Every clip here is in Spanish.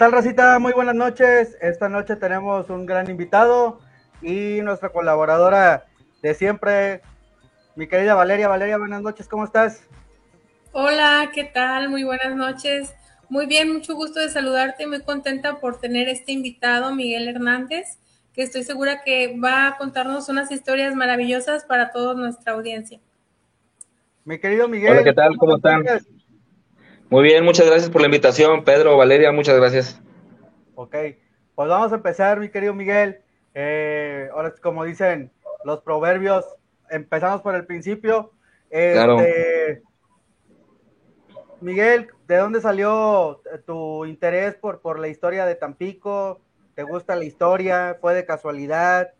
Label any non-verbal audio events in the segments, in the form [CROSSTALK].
¿Qué tal, Racita? Muy buenas noches. Esta noche tenemos un gran invitado y nuestra colaboradora de siempre, mi querida Valeria. Valeria, buenas noches, ¿cómo estás? Hola, ¿qué tal? Muy buenas noches. Muy bien, mucho gusto de saludarte. Muy contenta por tener este invitado, Miguel Hernández, que estoy segura que va a contarnos unas historias maravillosas para toda nuestra audiencia. Mi querido Miguel. Hola, ¿qué tal? ¿Cómo están? Muy bien, muchas gracias por la invitación, Pedro, Valeria, muchas gracias. Ok, pues vamos a empezar, mi querido Miguel. Eh, ahora, como dicen los proverbios, empezamos por el principio. Claro. Este, Miguel, ¿de dónde salió tu interés por, por la historia de Tampico? ¿Te gusta la historia? ¿Fue de casualidad?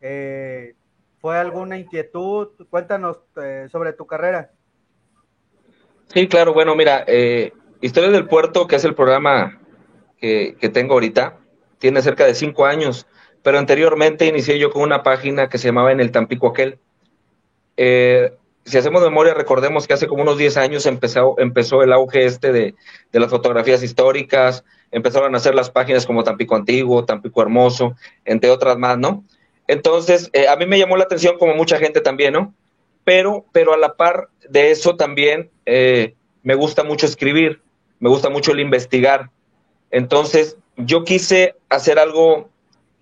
Eh, ¿Fue alguna inquietud? Cuéntanos eh, sobre tu carrera. Sí, claro, bueno, mira, eh, Historia del Puerto, que es el programa que, tengo ahorita, tiene cerca de cinco años, pero anteriormente inicié yo con una página que se llamaba En el Tampico Aquel. Eh, si hacemos memoria, recordemos que hace como unos 10 años empezó, empezó el auge este de, de, las fotografías históricas, empezaron a hacer las páginas como Tampico Antiguo, Tampico Hermoso, entre otras más, ¿no? Entonces, eh, a mí me llamó la atención como mucha gente también, ¿no? Pero, pero a la par de eso también eh, me gusta mucho escribir, me gusta mucho el investigar. Entonces, yo quise hacer algo,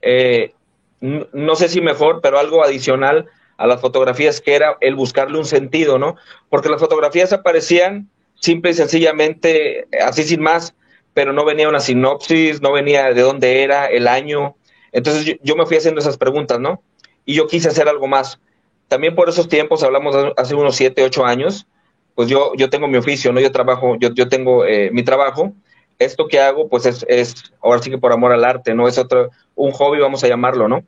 eh, no sé si mejor, pero algo adicional a las fotografías, que era el buscarle un sentido, ¿no? Porque las fotografías aparecían simple y sencillamente, así sin más, pero no venía una sinopsis, no venía de dónde era, el año. Entonces yo me fui haciendo esas preguntas, ¿no? Y yo quise hacer algo más. También por esos tiempos, hablamos hace unos siete, ocho años, pues yo, yo tengo mi oficio, ¿no? Yo trabajo, yo, yo tengo eh, mi trabajo. Esto que hago, pues es, es, ahora sí que por amor al arte, ¿no? Es otro, un hobby, vamos a llamarlo, ¿no?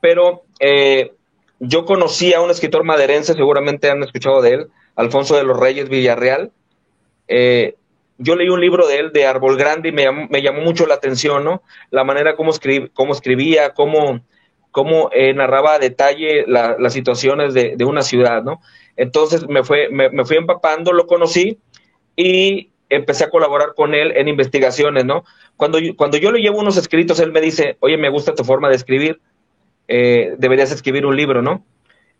Pero eh, yo conocí a un escritor maderense, seguramente han escuchado de él, Alfonso de los Reyes Villarreal. Eh, yo leí un libro de él, de Árbol Grande, y me llamó, me llamó mucho la atención, ¿no? La manera como, escrib, cómo escribía, cómo, cómo eh, narraba a detalle la, las situaciones de, de, una ciudad, ¿no? Entonces me, fue, me, me, fui empapando, lo conocí y empecé a colaborar con él en investigaciones, ¿no? Cuando, cuando yo le llevo unos escritos, él me dice, oye, me gusta tu forma de escribir, eh, deberías escribir un libro, ¿no?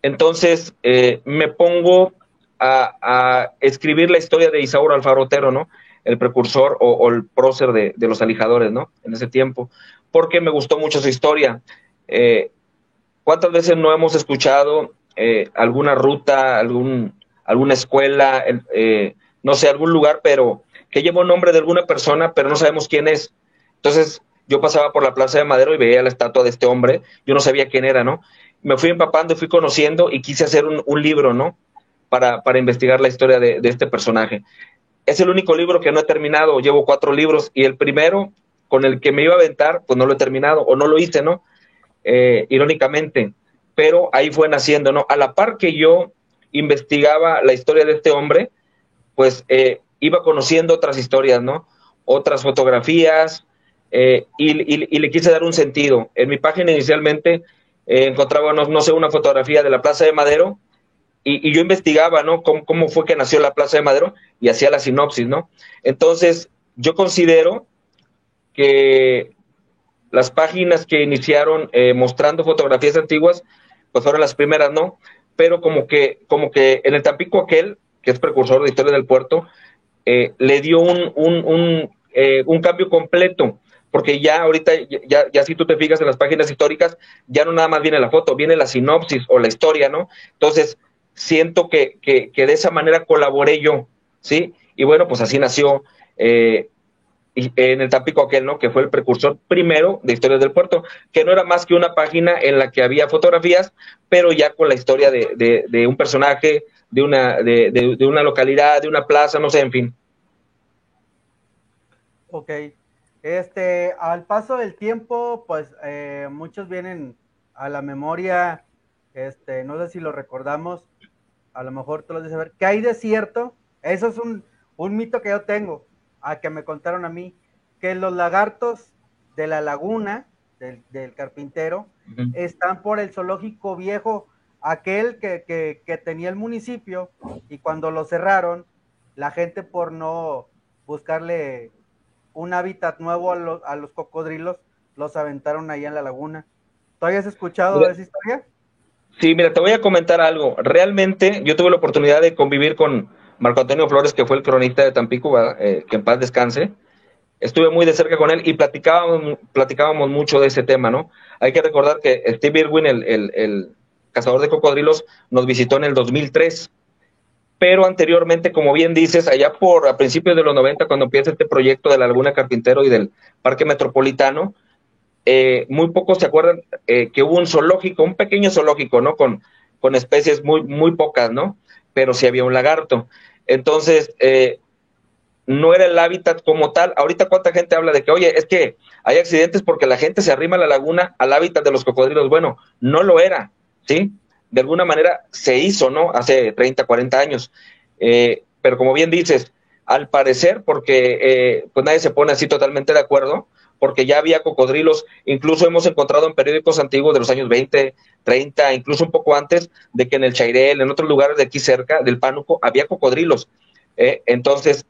Entonces eh, me pongo a, a, escribir la historia de Isauro Alfaro Otero, ¿no? El precursor o, o el prócer de, de, los alijadores, ¿no? En ese tiempo, porque me gustó mucho su historia. Eh, ¿Cuántas veces no hemos escuchado eh, alguna ruta, algún, alguna escuela, eh, no sé, algún lugar, pero que lleva un nombre de alguna persona, pero no sabemos quién es? Entonces, yo pasaba por la Plaza de Madero y veía la estatua de este hombre, yo no sabía quién era, ¿no? Me fui empapando y fui conociendo y quise hacer un, libro, ¿no? Para, para, investigar la historia de, este personaje. Es el único libro que no he terminado, llevo cuatro libros y el primero con el que me iba a aventar, pues no lo he terminado o no lo hice, ¿no? Eh, irónicamente, pero ahí fue naciendo, ¿no? A la par que yo investigaba la historia de este hombre, pues eh, iba conociendo otras historias, ¿no? Otras fotografías eh, y, le quise dar un sentido. En mi página inicialmente encontraba, no, no, sé, una fotografía de la Plaza de Madero y, yo investigaba, ¿no? Cómo, fue que nació la Plaza de Madero y hacía la sinopsis, ¿no? Entonces, yo considero que las páginas que iniciaron eh, mostrando fotografías antiguas, pues fueron las primeras, ¿no? Pero como que, como que en el Tampico aquel, que es precursor de historia del puerto, eh, le dio un, un, un, eh, un, cambio completo, porque ya ahorita, ya, ya si tú te fijas en las páginas históricas, ya no nada más viene la foto, viene la sinopsis o la historia, ¿no? Entonces, siento que, que, que de esa manera colaboré yo, ¿sí? Y bueno, pues así nació eh, en el Tampico aquel, ¿no? Que fue el precursor primero de Historias del Puerto, que no era más que una página en la que había fotografías, pero ya con la historia de, de, de un personaje, de una, de, de, una localidad, de una plaza, no sé, en fin. Ok. Este, al paso del tiempo, pues eh, muchos vienen a la memoria, este, no sé si lo recordamos, a lo mejor tú lo dices ver, que hay desierto, eso es un, un mito que yo tengo a que me contaron a mí que los lagartos de la laguna del, del carpintero uh -huh. están por el zoológico viejo, aquel que, que, que, tenía el municipio, y cuando lo cerraron, la gente por no buscarle un hábitat nuevo a los, a los cocodrilos, los aventaron ahí en la laguna. ¿Tú habías escuchado de esa historia? Sí, mira, te voy a comentar algo. Realmente yo tuve la oportunidad de convivir con Marco Antonio Flores, que fue el cronista de Tampico, eh, que en paz descanse. Estuve muy de cerca con él y platicábamos, platicábamos mucho de ese tema, ¿no? Hay que recordar que Steve Irwin, el, cazador de cocodrilos, nos visitó en el 2003 pero anteriormente, como bien dices, allá por a principios de los 90, cuando empieza este proyecto de la Laguna Carpintero y del Parque Metropolitano, eh, muy pocos se acuerdan eh, que hubo un zoológico, un pequeño zoológico, ¿no? Con, con especies muy, muy pocas, ¿no? Pero sí había un lagarto. Entonces, eh, no era el hábitat como tal. Ahorita cuánta gente habla de que, oye, es que hay accidentes porque la gente se arrima a la laguna al hábitat de los cocodrilos. Bueno, no lo era, ¿sí? de alguna manera se hizo, ¿no? Hace 30, 40 años. Eh, pero como bien dices, al parecer, porque eh, pues nadie se pone así totalmente de acuerdo, porque ya había cocodrilos, incluso hemos encontrado en periódicos antiguos de los años 20, 30, incluso un poco antes, de que en el Chairel, en otros lugares de aquí cerca, del Pánuco, había cocodrilos. Eh, entonces,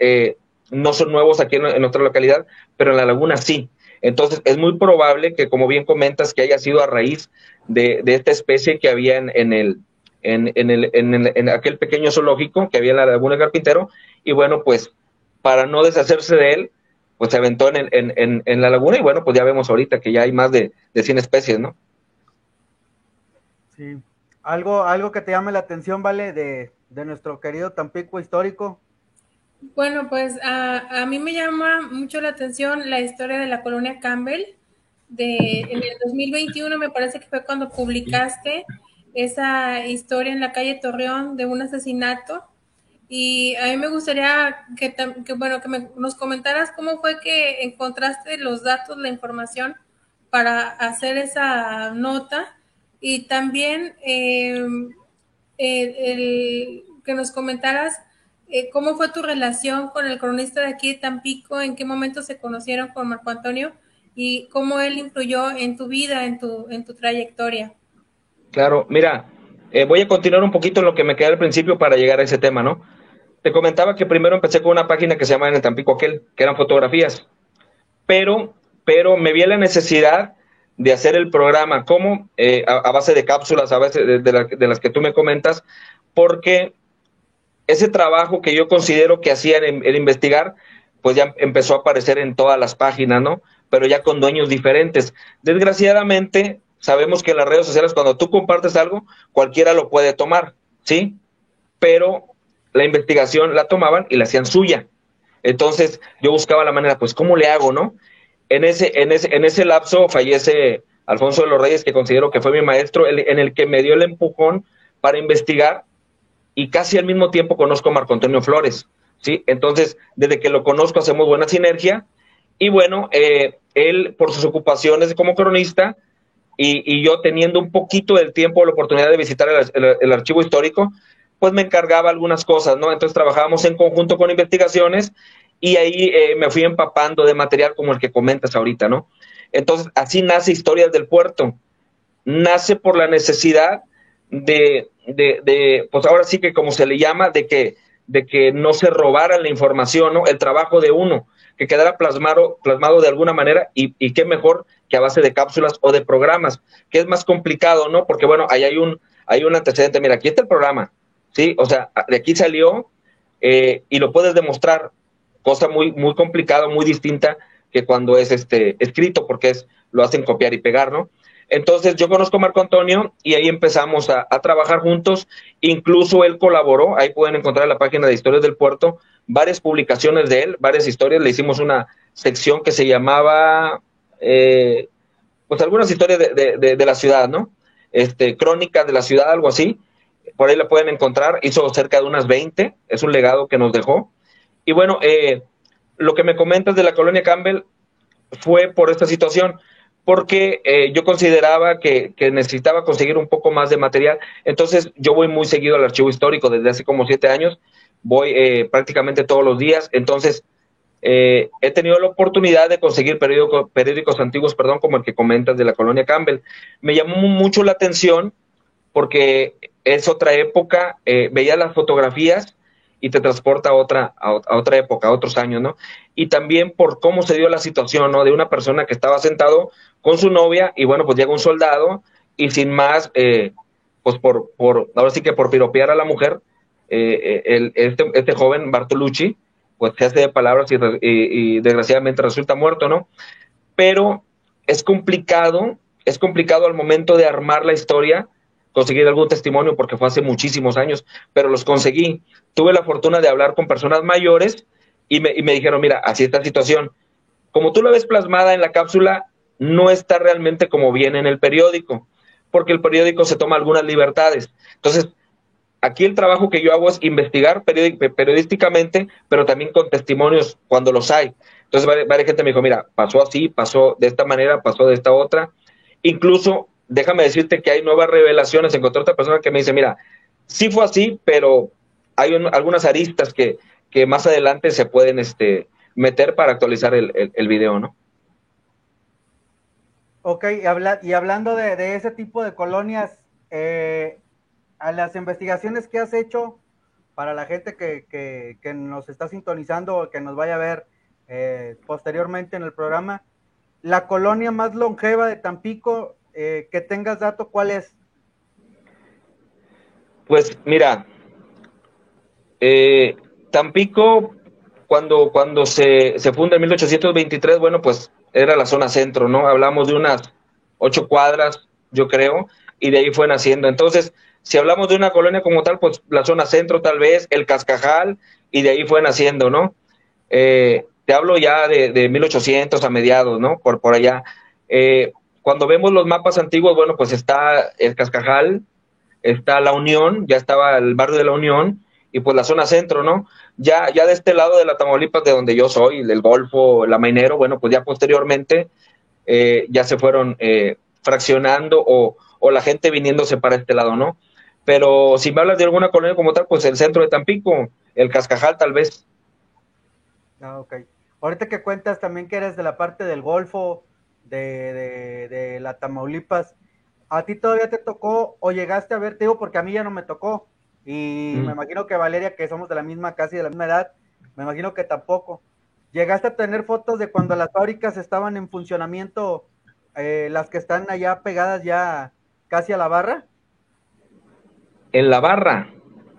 no son nuevos aquí en, en, nuestra localidad, pero en la laguna sí. Entonces, es muy probable que, como bien comentas, que haya sido a raíz de, esta especie que había en, el, en, el, en, aquel pequeño zoológico que había en la Laguna Carpintero. Y bueno, pues para no deshacerse de él, pues se aventó en, en, en, la laguna y bueno, pues ya vemos ahorita que ya hay más de, de 100 especies, ¿no? Sí. Algo, algo que te llame la atención, ¿vale? De, de nuestro querido Tampico histórico. Bueno, pues a, a, mí me llama mucho la atención la historia de la colonia Campbell. De, en el 2021 me parece que fue cuando publicaste esa historia en la calle Torreón de un asesinato. Y a mí me gustaría que, que bueno, que me, nos comentaras cómo fue que encontraste los datos, la información para hacer esa nota. Y también eh, el, que nos comentaras eh, ¿Cómo fue tu relación con el cronista de aquí de Tampico? ¿En qué momento se conocieron con Marco Antonio? ¿Y cómo él influyó en tu vida, en tu, en tu trayectoria? Claro, mira, eh, voy a continuar un poquito en lo que me quedé al principio para llegar a ese tema, ¿no? Te comentaba que primero empecé con una página que se llama En el Tampico Aquel, que eran fotografías, pero, pero me vi la necesidad de hacer el programa, como eh, a, base de cápsulas, a base de, de las que tú me comentas, porque ese trabajo que yo considero que hacían en, investigar, pues ya empezó a aparecer en todas las páginas, ¿no? Pero ya con dueños diferentes. Desgraciadamente, sabemos que en las redes sociales, cuando tú compartes algo, cualquiera lo puede tomar, ¿sí? Pero la investigación la tomaban y la hacían suya. Entonces, yo buscaba la manera, pues, ¿cómo le hago, no? En ese, en ese, en ese lapso fallece Alfonso de los Reyes, que considero que fue mi maestro, en el que me dio el empujón para investigar y casi al mismo tiempo conozco a Marco Antonio Flores, ¿sí? Entonces, desde que lo conozco hacemos buena sinergia y bueno, eh, él por sus ocupaciones como cronista y, yo teniendo un poquito del tiempo, la oportunidad de visitar el, archivo histórico, pues me encargaba algunas cosas, ¿no? Entonces trabajábamos en conjunto con investigaciones y ahí eh, me fui empapando de material como el que comentas ahorita, ¿no? Entonces, así nace Historias del Puerto. Nace por la necesidad de, de, de, pues ahora sí que como se le llama, de que, de que no se robaran la información, ¿no? El trabajo de uno, que quedara plasmado, plasmado de alguna manera y, y qué mejor que a base de cápsulas o de programas, que es más complicado, ¿no? Porque bueno, ahí hay un, hay un antecedente, mira, aquí está el programa, ¿sí? O sea, de aquí salió eh, y lo puedes demostrar, cosa muy, muy complicada, muy distinta que cuando es este escrito, porque es, lo hacen copiar y pegar, ¿no? Entonces yo conozco a Marco Antonio y ahí empezamos a, trabajar juntos. Incluso él colaboró, ahí pueden encontrar en la página de Historias del Puerto varias publicaciones de él, varias historias. Le hicimos una sección que se llamaba, eh, pues algunas historias de, la ciudad, ¿no? Este, crónicas de la ciudad, algo así. Por ahí la pueden encontrar. Hizo cerca de unas 20. Es un legado que nos dejó. Y bueno, eh, lo que me comentas de la colonia Campbell fue por esta situación porque eh, yo consideraba que, necesitaba conseguir un poco más de material. Entonces yo voy muy seguido al archivo histórico desde hace como siete años, voy eh, prácticamente todos los días, entonces eh, he tenido la oportunidad de conseguir periódico, periódicos antiguos, perdón, como el que comentas de la colonia Campbell. Me llamó mucho la atención porque es otra época, veía las fotografías y te transporta a otra, a, otra época, a otros años, ¿no? Y también por cómo se dio la situación, ¿no? De una persona que estaba sentado con su novia y bueno, pues llega un soldado y sin más, eh, pues por, por, ahora sí que por piropear a la mujer, eh, el, este, este joven Bartolucci, pues se hace de palabras y, y, desgraciadamente resulta muerto, ¿no? Pero es complicado, es complicado al momento de armar la historia conseguir algún testimonio porque fue hace muchísimos años, pero los conseguí. Tuve la fortuna de hablar con personas mayores y me, y me dijeron, mira, así está la situación. Como tú la ves plasmada en la cápsula, no está realmente como viene en el periódico, porque el periódico se toma algunas libertades. Entonces, aquí el trabajo que yo hago es investigar periodísticamente, pero también con testimonios cuando los hay. Entonces, varias gente me dijo, mira, pasó así, pasó de esta manera, pasó de esta otra. Incluso déjame decirte que hay nuevas revelaciones. Encontré otra persona que me dice, mira, sí fue así, pero hay algunas aristas que, más adelante se pueden este, meter para actualizar el, el, video, ¿no? Ok, y, habla, y hablando de, ese tipo de colonias, eh, a las investigaciones que has hecho para la gente que, que, que nos está sintonizando o que nos vaya a ver eh, posteriormente en el programa, la colonia más longeva de Tampico eh, que tengas dato, ¿cuál es? Pues mira, eh, Tampico, cuando, cuando se, se funda en 1823, bueno, pues era la zona centro, ¿no? Hablamos de unas ocho cuadras, yo creo, y de ahí fue naciendo. Entonces, si hablamos de una colonia como tal, pues la zona centro tal vez, el Cascajal, y de ahí fue naciendo, ¿no? Eh, te hablo ya de, de, 1800 a mediados, ¿no? Por, por allá. Cuando vemos los mapas antiguos, bueno, pues está el Cascajal, está la Unión, ya estaba el barrio de la Unión y pues la zona centro, ¿no? Ya, ya de este lado de la Tamaulipas, de donde yo soy, del Golfo, la Mainero, bueno, pues ya posteriormente eh, ya se fueron eh, fraccionando o, o la gente viniéndose para este lado, ¿no? Pero si me hablas de alguna colonia como tal, pues el centro de Tampico, el Cascajal tal vez. Ah, ok. Ahorita que cuentas también que eres de la parte del Golfo, de, de, la Tamaulipas, ¿a ti todavía te tocó o llegaste a ver, te digo porque a mí ya no me tocó, y me imagino que Valeria, que somos de la misma, casi de la misma edad, me imagino que tampoco. ¿Llegaste a tener fotos de cuando las fábricas estaban en funcionamiento, eh, las que están allá pegadas ya casi a la barra? En la barra.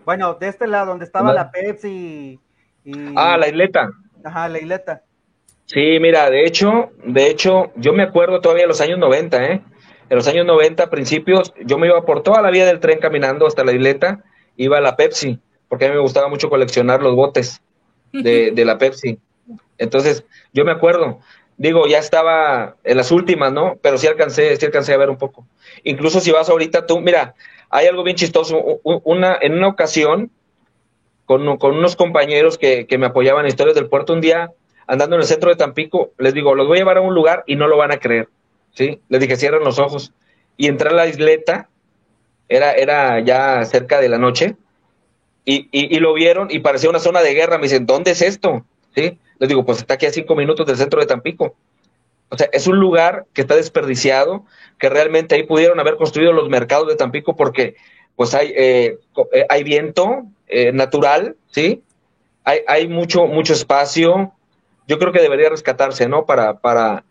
Bueno, de este lado, donde estaba la Pepsi y... Ah, la isleta. Ajá, la isleta. Sí, mira, de hecho, de hecho, yo me acuerdo todavía de los años 90, ¿eh? En los años 90, principios, yo me iba por toda la vía del tren caminando hasta la isleta, iba a la Pepsi, porque a mí me gustaba mucho coleccionar los botes de, [LAUGHS] de la Pepsi. Entonces, yo me acuerdo, digo, ya estaba en las últimas, ¿no? Pero sí alcancé, sí alcancé a ver un poco. Incluso si vas ahorita tú, mira, hay algo bien chistoso. Una, en una ocasión, con, con unos compañeros que, que me apoyaban en Historias del Puerto, un día andando en el centro de Tampico, les digo, los voy a llevar a un lugar y no lo van a creer, ¿sí? Les dije, cierren los ojos. Y entré a la isleta, era, era ya cerca de la noche, y, y, lo vieron y parecía una zona de guerra. Me dicen, ¿dónde es esto? ¿Sí? Les digo, pues está aquí a cinco minutos del centro de Tampico. O sea, es un lugar que está desperdiciado, que realmente ahí pudieron haber construido los mercados de Tampico porque pues hay, eh, eh, hay viento eh, natural, ¿sí? Hay, hay mucho, mucho espacio, yo creo que debería rescatarse, ¿no? Para, para,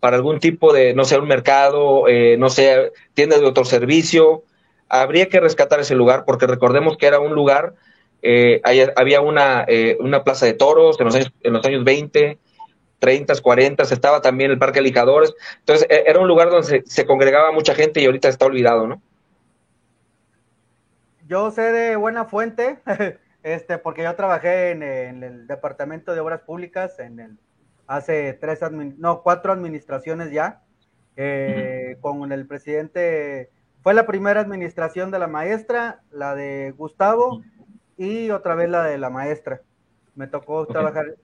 para algún tipo de, no sé, un mercado, eh, no sé, tienda de otro servicio. Habría que rescatar ese lugar porque recordemos que era un lugar, eh, había una, eh, una plaza de toros en los años, en los años 20, 30, 40, estaba también el Parque Lijadores. Entonces, e, era un lugar donde se, se congregaba mucha gente y ahorita está olvidado, ¿no? Yo sé de buena fuente [LAUGHS] Este, porque yo trabajé en, el Departamento de Obras Públicas en el, hace tres, no, cuatro administraciones ya, eh, con el presidente, fue la primera administración de la maestra, la de Gustavo y otra vez la de la maestra. Me tocó trabajar.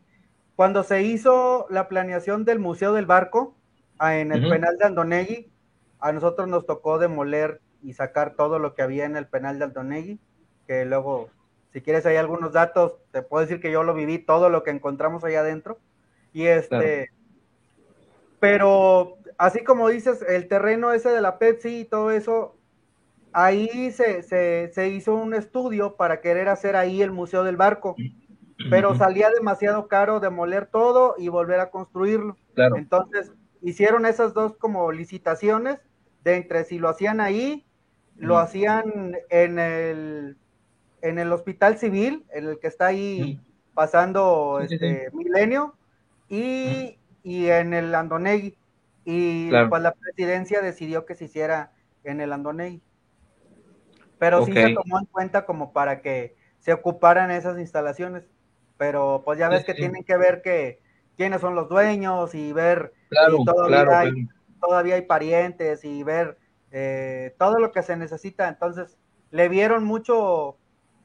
Cuando se hizo la planeación del Museo del Barco en el penal de Andonegui, a nosotros nos tocó demoler y sacar todo lo que había en el penal de Andonegui, que luego si quieres hay algunos datos, te puedo decir que yo lo viví, todo lo que encontramos allá adentro. Y este, pero así como dices, el terreno ese de la Pepsi y todo eso, ahí se, se, hizo un estudio para querer hacer ahí el Museo del Barco, pero salía demasiado caro demoler todo y volver a construirlo. Entonces hicieron esas dos como licitaciones de entre si lo hacían ahí, lo hacían en el, en el hospital civil, en el que está ahí pasando este Milenio, y, en el Andonegui. Y pues la presidencia decidió que se hiciera en el Andonegui. Pero sí se tomó en cuenta como para que se ocuparan esas instalaciones. Pero pues ya ves que tienen que ver que quiénes son los dueños y ver si todavía, hay, todavía hay parientes y ver eh, todo lo que se necesita. Entonces, le vieron mucho,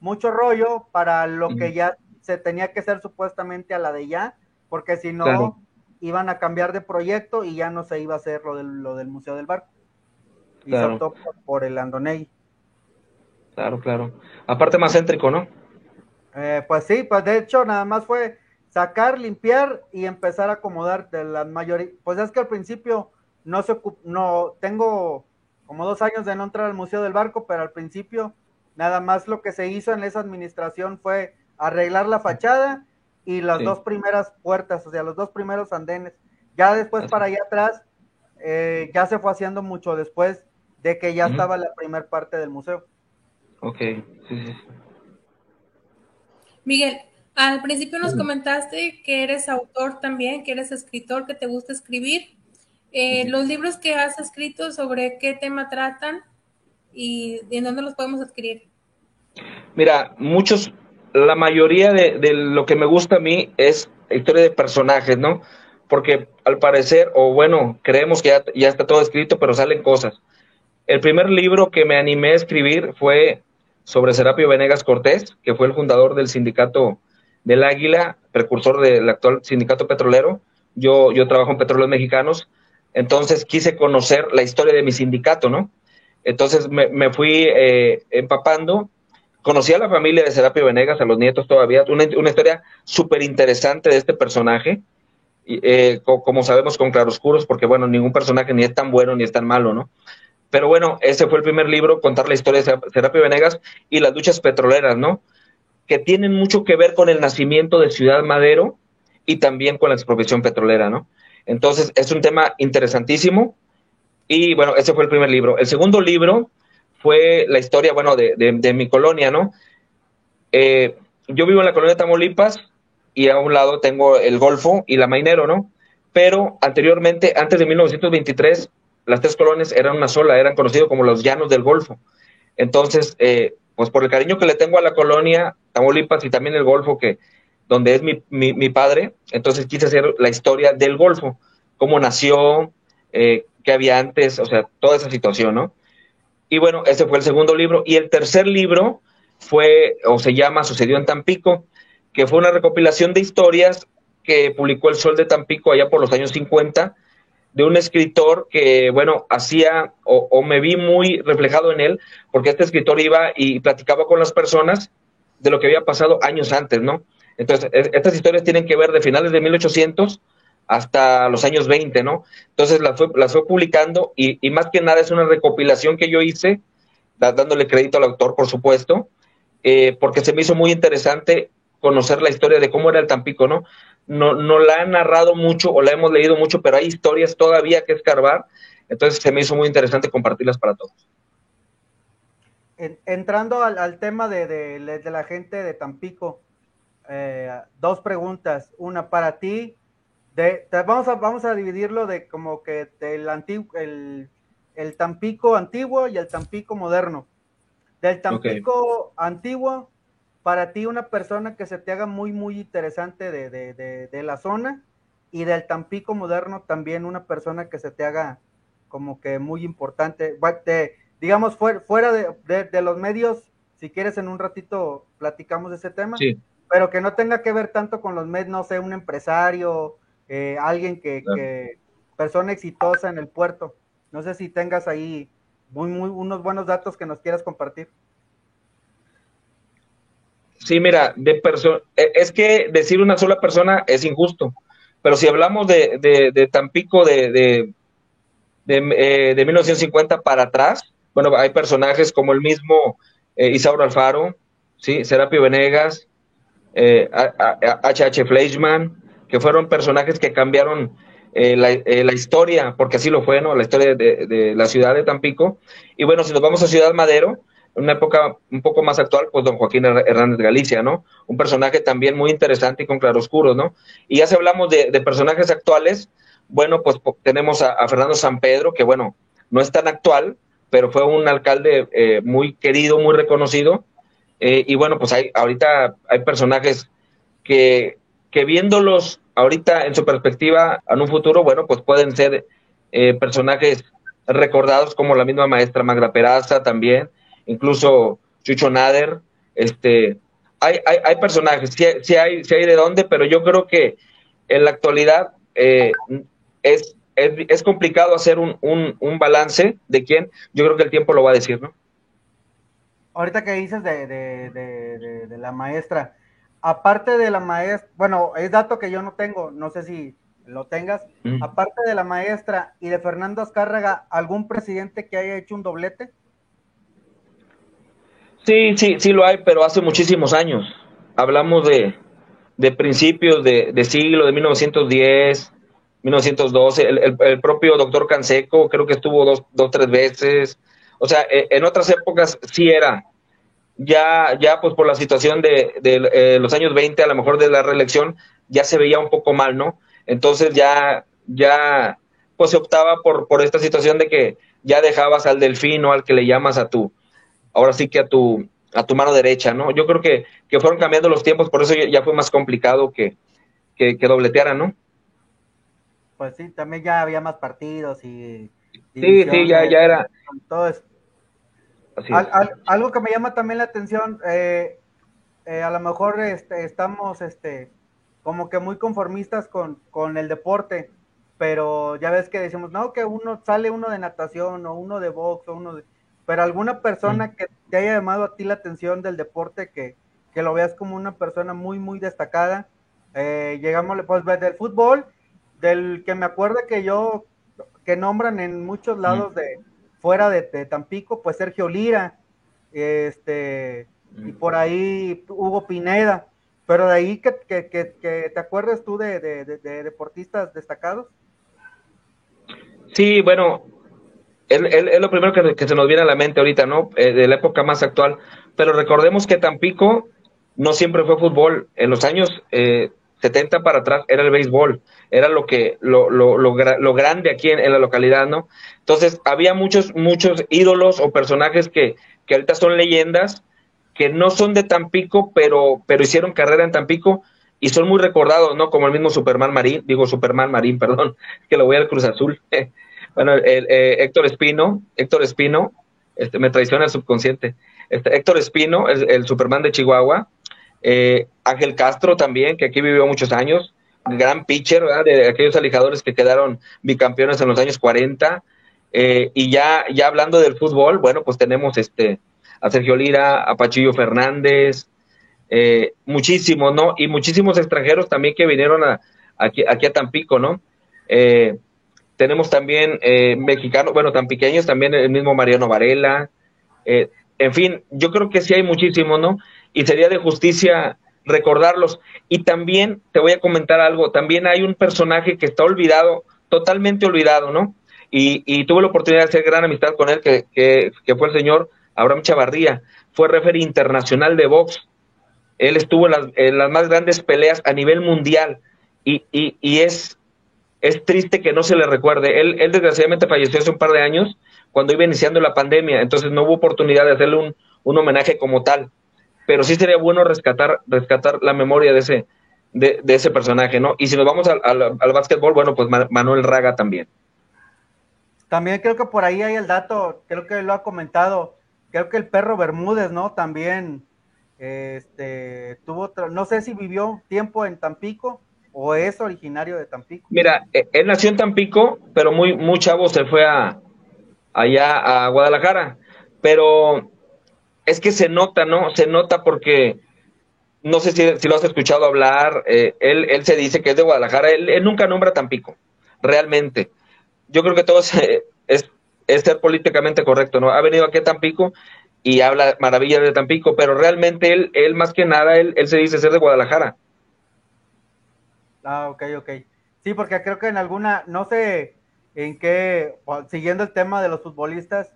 mucho rollo para lo que ya se tenía que hacer supuestamente a la de ya, porque si no, iban a cambiar de proyecto y ya no se iba a hacer lo del, lo del Museo del Barco. Y se optó por, el Andonei. Claro, claro. Aparte más céntrico, ¿no? Eh, pues sí, pues de hecho nada más fue sacar, limpiar y empezar a acomodar de la mayoría. Pues es que al principio no se no tengo como dos años de no entrar al Museo del Barco, pero al principio nada más lo que se hizo en esa administración fue arreglar la fachada y las dos primeras puertas, o sea, los dos primeros andenes. Ya después para allá atrás, eh, ya se fue haciendo mucho después de que ya estaba la primera parte del museo. Ok, sí, sí. Miguel, al principio nos comentaste que eres autor también, que eres escritor, que te gusta escribir. Eh, los libros que has escrito, ¿sobre qué tema tratan y en dónde los podemos adquirir? Mira, muchos, la mayoría de, lo que me gusta a mí es historia de personajes, ¿no? Porque al parecer, o bueno, creemos que ya, ya está todo escrito, pero salen cosas. El primer libro que me animé a escribir fue sobre Serapio Venegas Cortés, que fue el fundador del sindicato del Águila, precursor del actual sindicato petrolero. Yo, yo trabajo en petróleos mexicanos, entonces quise conocer la historia de mi sindicato, ¿no? Entonces me, fui eh, empapando, conocí a la familia de Serapio Venegas, a los nietos todavía, una, historia súper interesante de este personaje, eh, como sabemos con claroscuros, porque bueno, ningún personaje ni es tan bueno ni es tan malo, ¿no? Pero bueno, ese fue el primer libro, contar la historia de Serapio Venegas y las luchas petroleras, ¿no? Que tienen mucho que ver con el nacimiento de Ciudad Madero y también con la expropiación petrolera, ¿no? Entonces, es un tema interesantísimo. Y bueno, ese fue el primer libro. El segundo libro fue la historia, bueno, de, mi colonia, ¿no? Eh, yo vivo en la colonia de Tamaulipas y a un lado tengo el Golfo y la Mainero, ¿no? Pero anteriormente, antes de 1923, las tres colonias eran una sola, eran conocidos como los llanos del Golfo. Entonces, eh, pues por el cariño que le tengo a la colonia, Tamaulipas y también el Golfo, que donde es mi, mi, padre, entonces quise hacer la historia del Golfo, cómo nació, eh, qué había antes, o sea, toda esa situación, ¿no? Y bueno, ese fue el segundo libro. Y el tercer libro fue, o se llama Sucedió en Tampico, que fue una recopilación de historias que publicó El Sol de Tampico allá por los años 50, de un escritor que, bueno, hacía o, me vi muy reflejado en él, porque este escritor iba y platicaba con las personas de lo que había pasado años antes, ¿no? Entonces, estas historias tienen que ver de finales de 1800 hasta los años 20, ¿no? Entonces las fue, publicando y, más que nada es una recopilación que yo hice, dándole crédito al autor, por supuesto, eh, porque se me hizo muy interesante conocer la historia de cómo era el Tampico, ¿no? no, la han narrado mucho o la hemos leído mucho, pero hay historias todavía que escarbar. Entonces se me hizo muy interesante compartirlas para todos. entrando al, tema de, de, la gente de Tampico, eh, dos preguntas. Una para ti, de, vamos, a, vamos a dividirlo de como que del antiguo, el, el Tampico antiguo y el Tampico moderno. Del Tampico antiguo, para ti una persona que se te haga muy, muy interesante de, la zona y del Tampico moderno también una persona que se te haga como que muy importante. digamos, fuera, fuera de, los medios, si quieres en un ratito platicamos de ese tema, pero que no tenga que ver tanto con los medios, no sé, un empresario, eh, alguien que, que, persona exitosa en el puerto. No sé si tengas ahí muy, muy, unos buenos datos que nos quieras compartir. Sí, mira, de e, es que decir una sola persona es injusto, pero si hablamos de, Tampico de, de, 1950 eh, para atrás, bueno, hay personajes como el mismo eh, Isauro Alfaro, ¿sí? Serapio Venegas, eh, H.H. Fleischman, que fueron personajes que cambiaron eh, la, la, historia, porque así lo fue, ¿no? La historia de, de, la ciudad de Tampico. Y bueno, si nos vamos a Ciudad Madero, en una época un poco más actual, pues don Joaquín Hernández Galicia, ¿no? Un personaje también muy interesante y con claroscuros, ¿no? Y ya si hablamos de, de personajes actuales, bueno, pues tenemos a, a, Fernando San Pedro, que bueno, no es tan actual, pero fue un alcalde eh, muy querido, muy reconocido. Eh, y bueno, pues hay, ahorita hay personajes que, que viéndolos ahorita en su perspectiva, en un futuro, bueno, pues pueden ser eh, personajes recordados como la misma maestra Magra Peraza también, incluso Chucho Nader, este, hay, hay, hay personajes, sí, hay, hay de dónde, pero yo creo que en la actualidad es, es, es, complicado hacer un, un, un, balance de quién, yo creo que el tiempo lo va a decir, ¿no? Ahorita que dices de, de, de la maestra, aparte de la maestra, bueno, es dato que yo no tengo, no sé si lo tengas, mm. aparte de la maestra y de Fernando Azcárraga, ¿algún presidente que haya hecho un doblete? Sí, sí, sí lo hay, pero hace muchísimos años. Hablamos de, de principios de, de, siglo, de 1910, 1912. El, el, propio doctor Canseco creo que estuvo dos, dos, tres veces. O sea, e, en otras épocas sí era ya, ya pues por la situación de, de eh, los años 20, a lo mejor de la reelección, ya se veía un poco mal, ¿no? Entonces ya, ya, pues se optaba por, por esta situación de que ya dejabas al delfín o al que le llamas a tu, ahora sí que a tu, a tu mano derecha, ¿no? Yo creo que, que fueron cambiando los tiempos, por eso ya fue más complicado que, que, que dobletearan, ¿no? Pues sí, también ya había más partidos y... Sí, sí, ya, ya era... Todo eso al, al, algo que me llama también la atención, eh, eh, a lo mejor este, estamos este, como que muy conformistas con, con, el deporte, pero ya ves que decimos, no, que uno sale uno de natación o uno de box o uno de... Pero alguna persona mm. que te haya llamado a ti la atención del deporte, que, que lo veas como una persona muy, muy destacada, eh, llegamos pues del fútbol, del que me acuerdo que yo, que nombran en muchos lados mm. de fuera de, de, Tampico, pues Sergio Lira, este, y mm. por ahí Hugo Pineda, pero de ahí que, que, que, que te acuerdas tú de, de, de, deportistas destacados. Sí, bueno, es, es, lo primero que, se nos viene a la mente ahorita, ¿no? Eh, de la época más actual, pero recordemos que Tampico no siempre fue fútbol, en los años eh, 70 para atrás era el béisbol, era lo que, lo, lo, lo, lo grande aquí en, la localidad, ¿no? Entonces, había muchos, muchos ídolos o personajes que, que ahorita son leyendas, que no son de Tampico, pero, pero hicieron carrera en Tampico y son muy recordados, ¿no? Como el mismo Superman Marín, digo Superman Marín, [LAUGHS] perdón, que lo voy al Cruz Azul. [LAUGHS] bueno, el, eh, Héctor Espino, Héctor Espino, este, me traiciona el subconsciente. Este, Héctor Espino, el Superman de Chihuahua, eh, Ángel Castro también, que aquí vivió muchos años, gran pitcher de aquellos alijadores que quedaron bicampeones en los años 40. Eh, y ya, ya hablando del fútbol, bueno, pues tenemos este a Sergio Lira, a Pachillo Fernández, eh, muchísimos, ¿no? Y muchísimos extranjeros también que vinieron a, aquí, aquí a Tampico, ¿no? Eh, tenemos también eh, mexicanos, bueno, tan pequeños, también el mismo Mariano Varela. En fin, yo creo que sí hay muchísimos, ¿no? Y sería de justicia recordarlos. Y también te voy a comentar algo, también hay un personaje que está olvidado, totalmente olvidado, ¿no? Y, tuve la oportunidad de hacer gran amistad con él, que, que, que fue el señor Abraham Chavarría, fue referee internacional de box. Él estuvo en las, en las más grandes peleas a nivel mundial y, y, y es, es triste que no se le recuerde. Él, él desgraciadamente falleció hace un par de años cuando iba iniciando la pandemia, entonces no hubo oportunidad de hacerle un, un homenaje como tal pero sí sería bueno rescatar, rescatar la memoria de ese, de, de ese personaje, ¿no? Y si nos vamos al, al, al básquetbol, bueno, pues Manuel Raga también. También creo que por ahí hay el dato, creo que lo ha comentado, creo que el perro Bermúdez, ¿no? También este, tuvo, no sé si vivió tiempo en Tampico o es originario de Tampico. Mira, e, él nació en Tampico, pero muy, muy chavo se fue a, allá a Guadalajara, pero es que se nota, ¿no? Se nota porque no sé si, lo has escuchado hablar, eh, él, él se dice que es de Guadalajara, él, él, nunca nombra Tampico, realmente. Yo creo que todos, eh, [LAUGHS] es, es ser políticamente correcto, ¿no? Ha venido aquí a Tampico y habla maravillas de Tampico, pero realmente él, él más que nada, él, él se dice ser de Guadalajara. Ah, ok, ok. Sí, porque creo que en alguna, no sé en qué, siguiendo el tema de los futbolistas,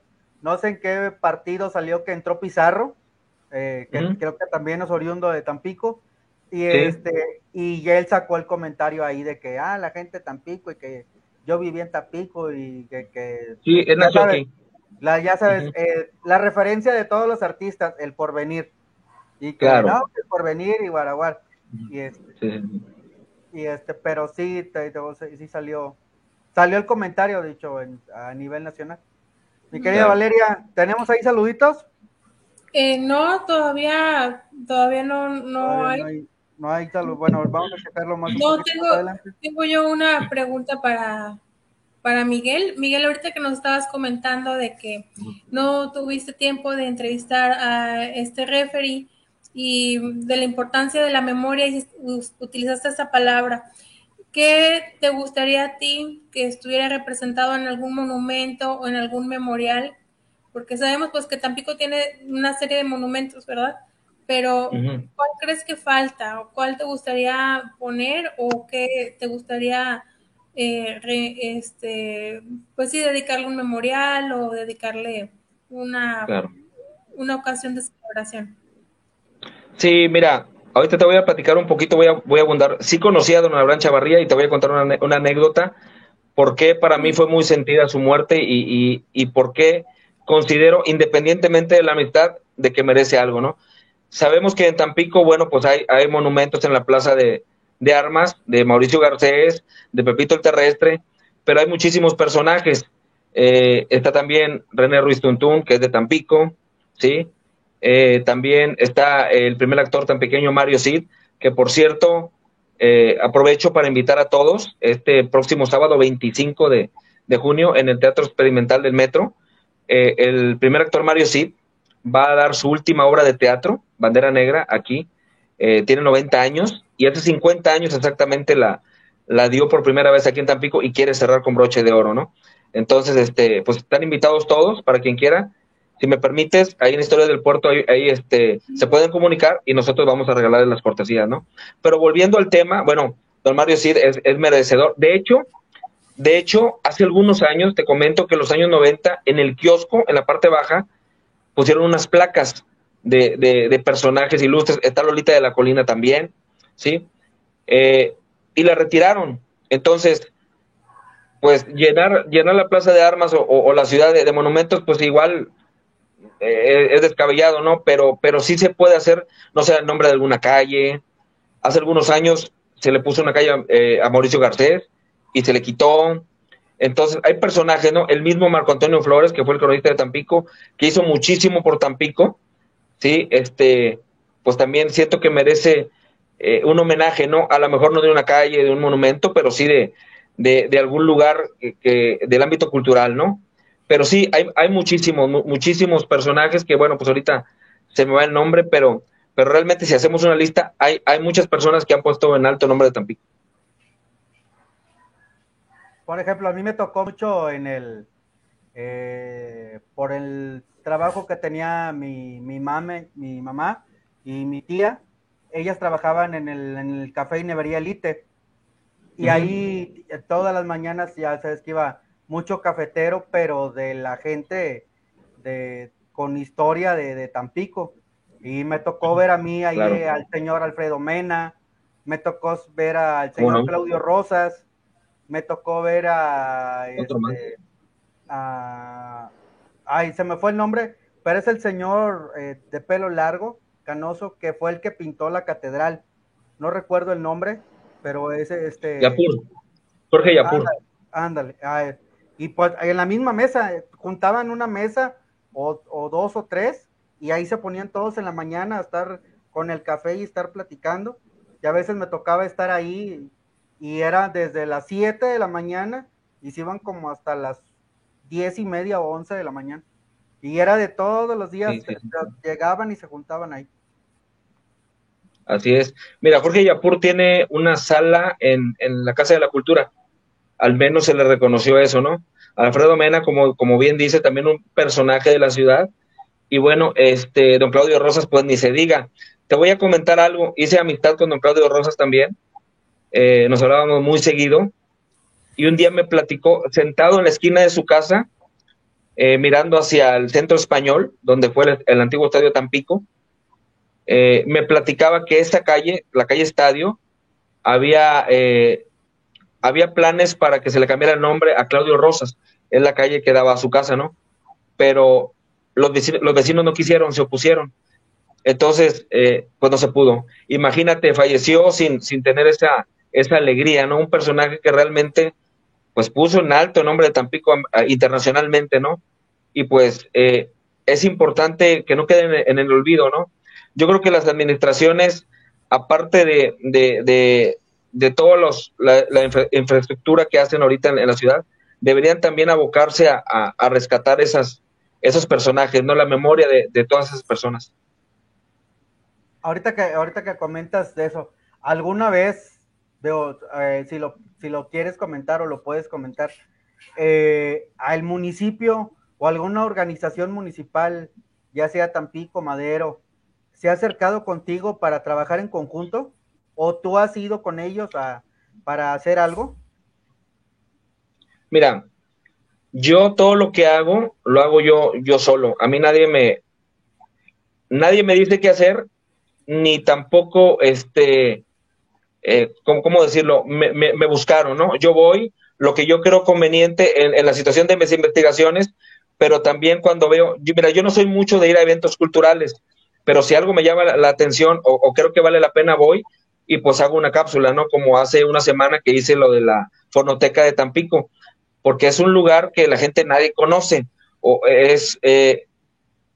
no sé en qué partido salió que entró Pizarro, eh, que creo que también es oriundo de Tampico, y este, y él sacó el comentario ahí de que, ah, la gente de Tampico y que yo viví en Tampico y que... sí, es ya sabes, la, ya sabes eh, la referencia de todos los artistas, el porvenir. Y que claro. no, el porvenir y Guaraguar. Y este, y este, pero sí, sí salió, salió el comentario, dicho, a nivel nacional. Mi querida Valeria, ¿tenemos ahí saluditos? Eh, no, todavía, todavía no, no hay. No hay, salud. Bueno, vamos a checarlo más. No, tengo, tengo yo una pregunta para, para Miguel. Miguel, ahorita que nos estabas comentando de que no tuviste tiempo de entrevistar a este referee y de la importancia de la memoria y utilizaste esa palabra. ¿Qué te gustaría a ti que estuviera representado en algún monumento o en algún memorial? Porque sabemos pues que Tampico tiene una serie de monumentos, ¿verdad? Pero ¿cuál crees que falta? ¿O cuál te gustaría poner? ¿O qué te gustaría, eh, este, pues sí, dedicarle un memorial o dedicarle una, una ocasión de celebración? Sí, mira, ahorita te voy a platicar un poquito, voy a, voy a abundar. Sí conocí a don Abraham Chavarría y te voy a contar una, anécdota, por qué para mí fue muy sentida su muerte y, y, y por qué considero, independientemente de la amistad, de que merece algo, ¿no? Sabemos que en Tampico, bueno, pues hay, hay monumentos en la Plaza de, de Armas, de Mauricio Garcés, de Pepito el Terrestre, pero hay muchísimos personajes. Eh, está también René Ruiz Tuntún, que es de Tampico, ¿sí? Eh, también está el primer actor tan pequeño, Mario Cid, que por cierto, eh, aprovecho para invitar a todos este próximo sábado 25 de, junio en el Teatro Experimental del Metro. Eh, el primer actor, Mario Cid, va a dar su última obra de teatro, Bandera Negra, aquí. tiene 90 años y hace 50 años exactamente la, la dio por primera vez aquí en Tampico y quiere cerrar con broche de oro, ¿no? Entonces, este, pues están invitados todos para quien quiera si me permites, ahí en historia del puerto, ahí, este, se pueden comunicar y nosotros vamos a regalarles las cortesías, ¿no? Pero volviendo al tema, bueno, don Mario Cid es, merecedor. De hecho, de hecho, hace algunos años, te comento que en los años 90, en el kiosco, en la parte baja, pusieron unas placas de, de, personajes ilustres. Está Lolita de la Colina también, ¿sí? Eh, y la retiraron. Entonces, pues llenar, llenar la plaza de armas o, la ciudad de, monumentos, pues igual eh, es descabellado, ¿no? Pero, pero sí se puede hacer, no sé, el nombre de alguna calle. Hace algunos años se le puso una calle eh, a Mauricio Garcés y se le quitó. Entonces, hay personajes, ¿no? El mismo Marco Antonio Flores, que fue el cronista de Tampico, que hizo muchísimo por Tampico, ¿sí? Este, pues también siento que merece eh, un homenaje, ¿no? A lo mejor no de una calle, de un monumento, pero sí de, de, de algún lugar que, del ámbito cultural, ¿no? Pero sí, hay, hay muchísimos, muchísimos personajes que, bueno, pues ahorita se me va el nombre, pero, pero realmente si hacemos una lista, hay, hay muchas personas que han puesto en alto el nombre de Tampico. Por ejemplo, a mí me tocó mucho en el, eh, por el trabajo que tenía mi, mi, mame, mi mamá y mi tía, ellas trabajaban en el, en el café y nevería Elite. Y ahí todas las mañanas ya sabes que iba mucho cafetero, pero de la gente de, con historia de, Tampico. Y me tocó ver a mí ahí al señor Alfredo Mena, me tocó ver al señor Claudio Rosas, me tocó ver a, este, ay, se me fue el nombre, pero es el señor eh, de pelo largo, canoso, que fue el que pintó la catedral. No recuerdo el nombre, pero ese, este. Yapur. Jorge Yapur. Ándale, ándale. Y pues en la misma mesa, juntaban una mesa o, dos o tres y ahí se ponían todos en la mañana a estar con el café y estar platicando. Y a veces me tocaba estar ahí y era desde las 7 de la mañana y se iban como hasta las diez y media o once de la mañana. Y era de todos los días, llegaban y se juntaban ahí. Así es. Mira, Jorge Yapur tiene una sala en, en la Casa de la Cultura al menos se le reconoció eso, ¿no? Alfredo Mena, como, como bien dice, también un personaje de la ciudad. Y bueno, este, don Claudio Rosas, pues ni se diga. Te voy a comentar algo. Hice amistad con don Claudio Rosas también. Eh, nos hablábamos muy seguido. Y un día me platicó, sentado en la esquina de su casa, eh, mirando hacia el centro español, donde fue el, antiguo estadio Tampico, eh, me platicaba que esta calle, la calle Estadio, había había planes para que se le cambiara el nombre a Claudio Rosas, es la calle que daba a su casa, ¿no? Pero los vecinos, los vecinos no quisieron, se opusieron. Entonces, eh, pues no se pudo. Imagínate, falleció sin, sin tener esa, esa alegría, ¿no? Un personaje que realmente, pues puso en alto el nombre de Tampico internacionalmente, ¿no? Y pues eh, es importante que no quede en, el olvido, ¿no? Yo creo que las administraciones, aparte de, de de toda la, infraestructura que hacen ahorita en, la ciudad, deberían también abocarse a, rescatar esas, esos personajes, no la memoria de, todas esas personas. Ahorita que, ahorita que comentas de eso, ¿alguna vez, veo, eh, si, lo, si lo quieres comentar o lo puedes comentar, eh, al municipio o alguna organización municipal, ya sea Tampico, Madero, se ha acercado contigo para trabajar en conjunto? ¿O tú has ido con ellos a, para hacer algo? Mira, yo todo lo que hago, lo hago yo, yo solo. A mí nadie me, nadie me dice qué hacer, ni tampoco, este, eh, ¿cómo, decirlo? Me, me, buscaron, ¿no? Yo voy, lo que yo creo conveniente en, la situación de mis investigaciones, pero también cuando veo, mira, yo no soy mucho de ir a eventos culturales, pero si algo me llama la, atención o, creo que vale la pena, voy, y pues hago una cápsula, ¿no? Como hace una semana que hice lo de la fonoteca de Tampico, porque es un lugar que la gente nadie conoce, o es, eh,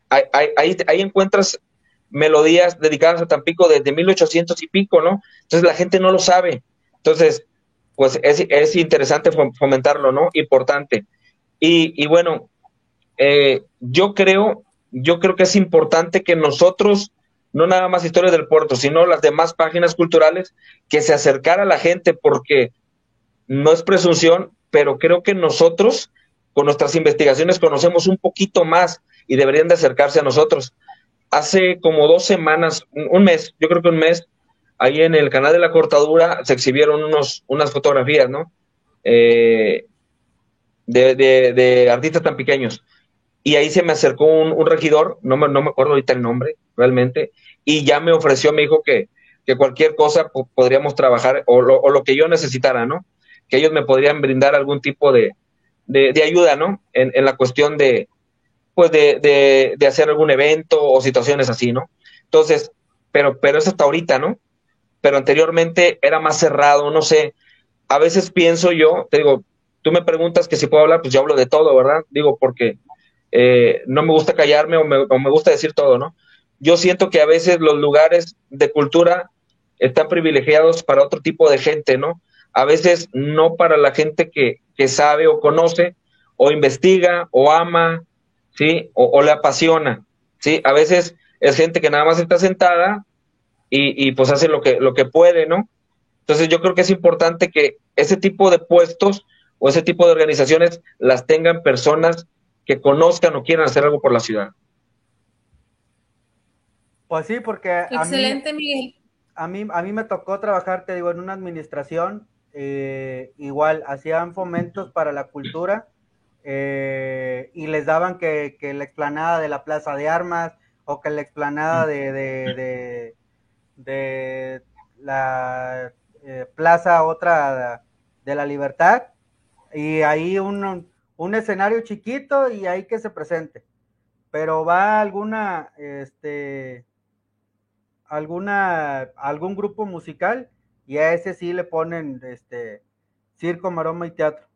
ahí, encuentras melodías dedicadas a Tampico desde 1800 y pico, ¿no? Entonces la gente no lo sabe. Entonces, pues es, interesante fomentarlo, ¿no? Importante. Y, y bueno, eh, yo creo, yo creo que es importante que nosotros no nada más historias del puerto, sino las demás páginas culturales, que se acercara a la gente, porque no es presunción, pero creo que nosotros, con nuestras investigaciones, conocemos un poquito más y deberían de acercarse a nosotros. Hace como dos semanas, un mes, yo creo que un mes, ahí en el canal de la cortadura se exhibieron unos, unas fotografías, ¿no? Eh, de, de, de, artistas tan pequeños. Y ahí se me acercó un, regidor, no me, no me acuerdo ahorita el nombre, realmente, y ya me ofreció, me dijo que, que cualquier cosa podríamos trabajar o lo, o lo, que yo necesitara, ¿no? Que ellos me podrían brindar algún tipo de, de, ayuda, ¿no? En, en, la cuestión de, pues, de, de, de, hacer algún evento o situaciones así, ¿no? Entonces, pero, pero es hasta ahorita, ¿no? Pero anteriormente era más cerrado, no sé. A veces pienso yo, te digo, tú me preguntas que si puedo hablar, pues yo hablo de todo, ¿verdad? Digo, porque eh, no me gusta callarme o me, o me gusta decir todo, ¿no? yo siento que a veces los lugares de cultura están privilegiados para otro tipo de gente, ¿no? A veces no para la gente que, sabe o conoce o investiga o ama, ¿sí? O, le apasiona, ¿sí? A veces es gente que nada más está sentada y, y, pues hace lo que, lo que puede, ¿no? Entonces yo creo que es importante que ese tipo de puestos o ese tipo de organizaciones las tengan personas que conozcan o quieran hacer algo por la ciudad. Pues sí, porque... Excelente, Miguel. A mí, a mí me tocó trabajar, te digo, en una administración, eh, igual, hacían fomentos para la cultura eh, y les daban que, la explanada de la Plaza de Armas o que la explanada de, de, de, la eh, Plaza otra de la Libertad y ahí un, un escenario chiquito y ahí que se presente. Pero va alguna, este, alguna, algún grupo musical y a ese sí le ponen este circo, maroma y teatro.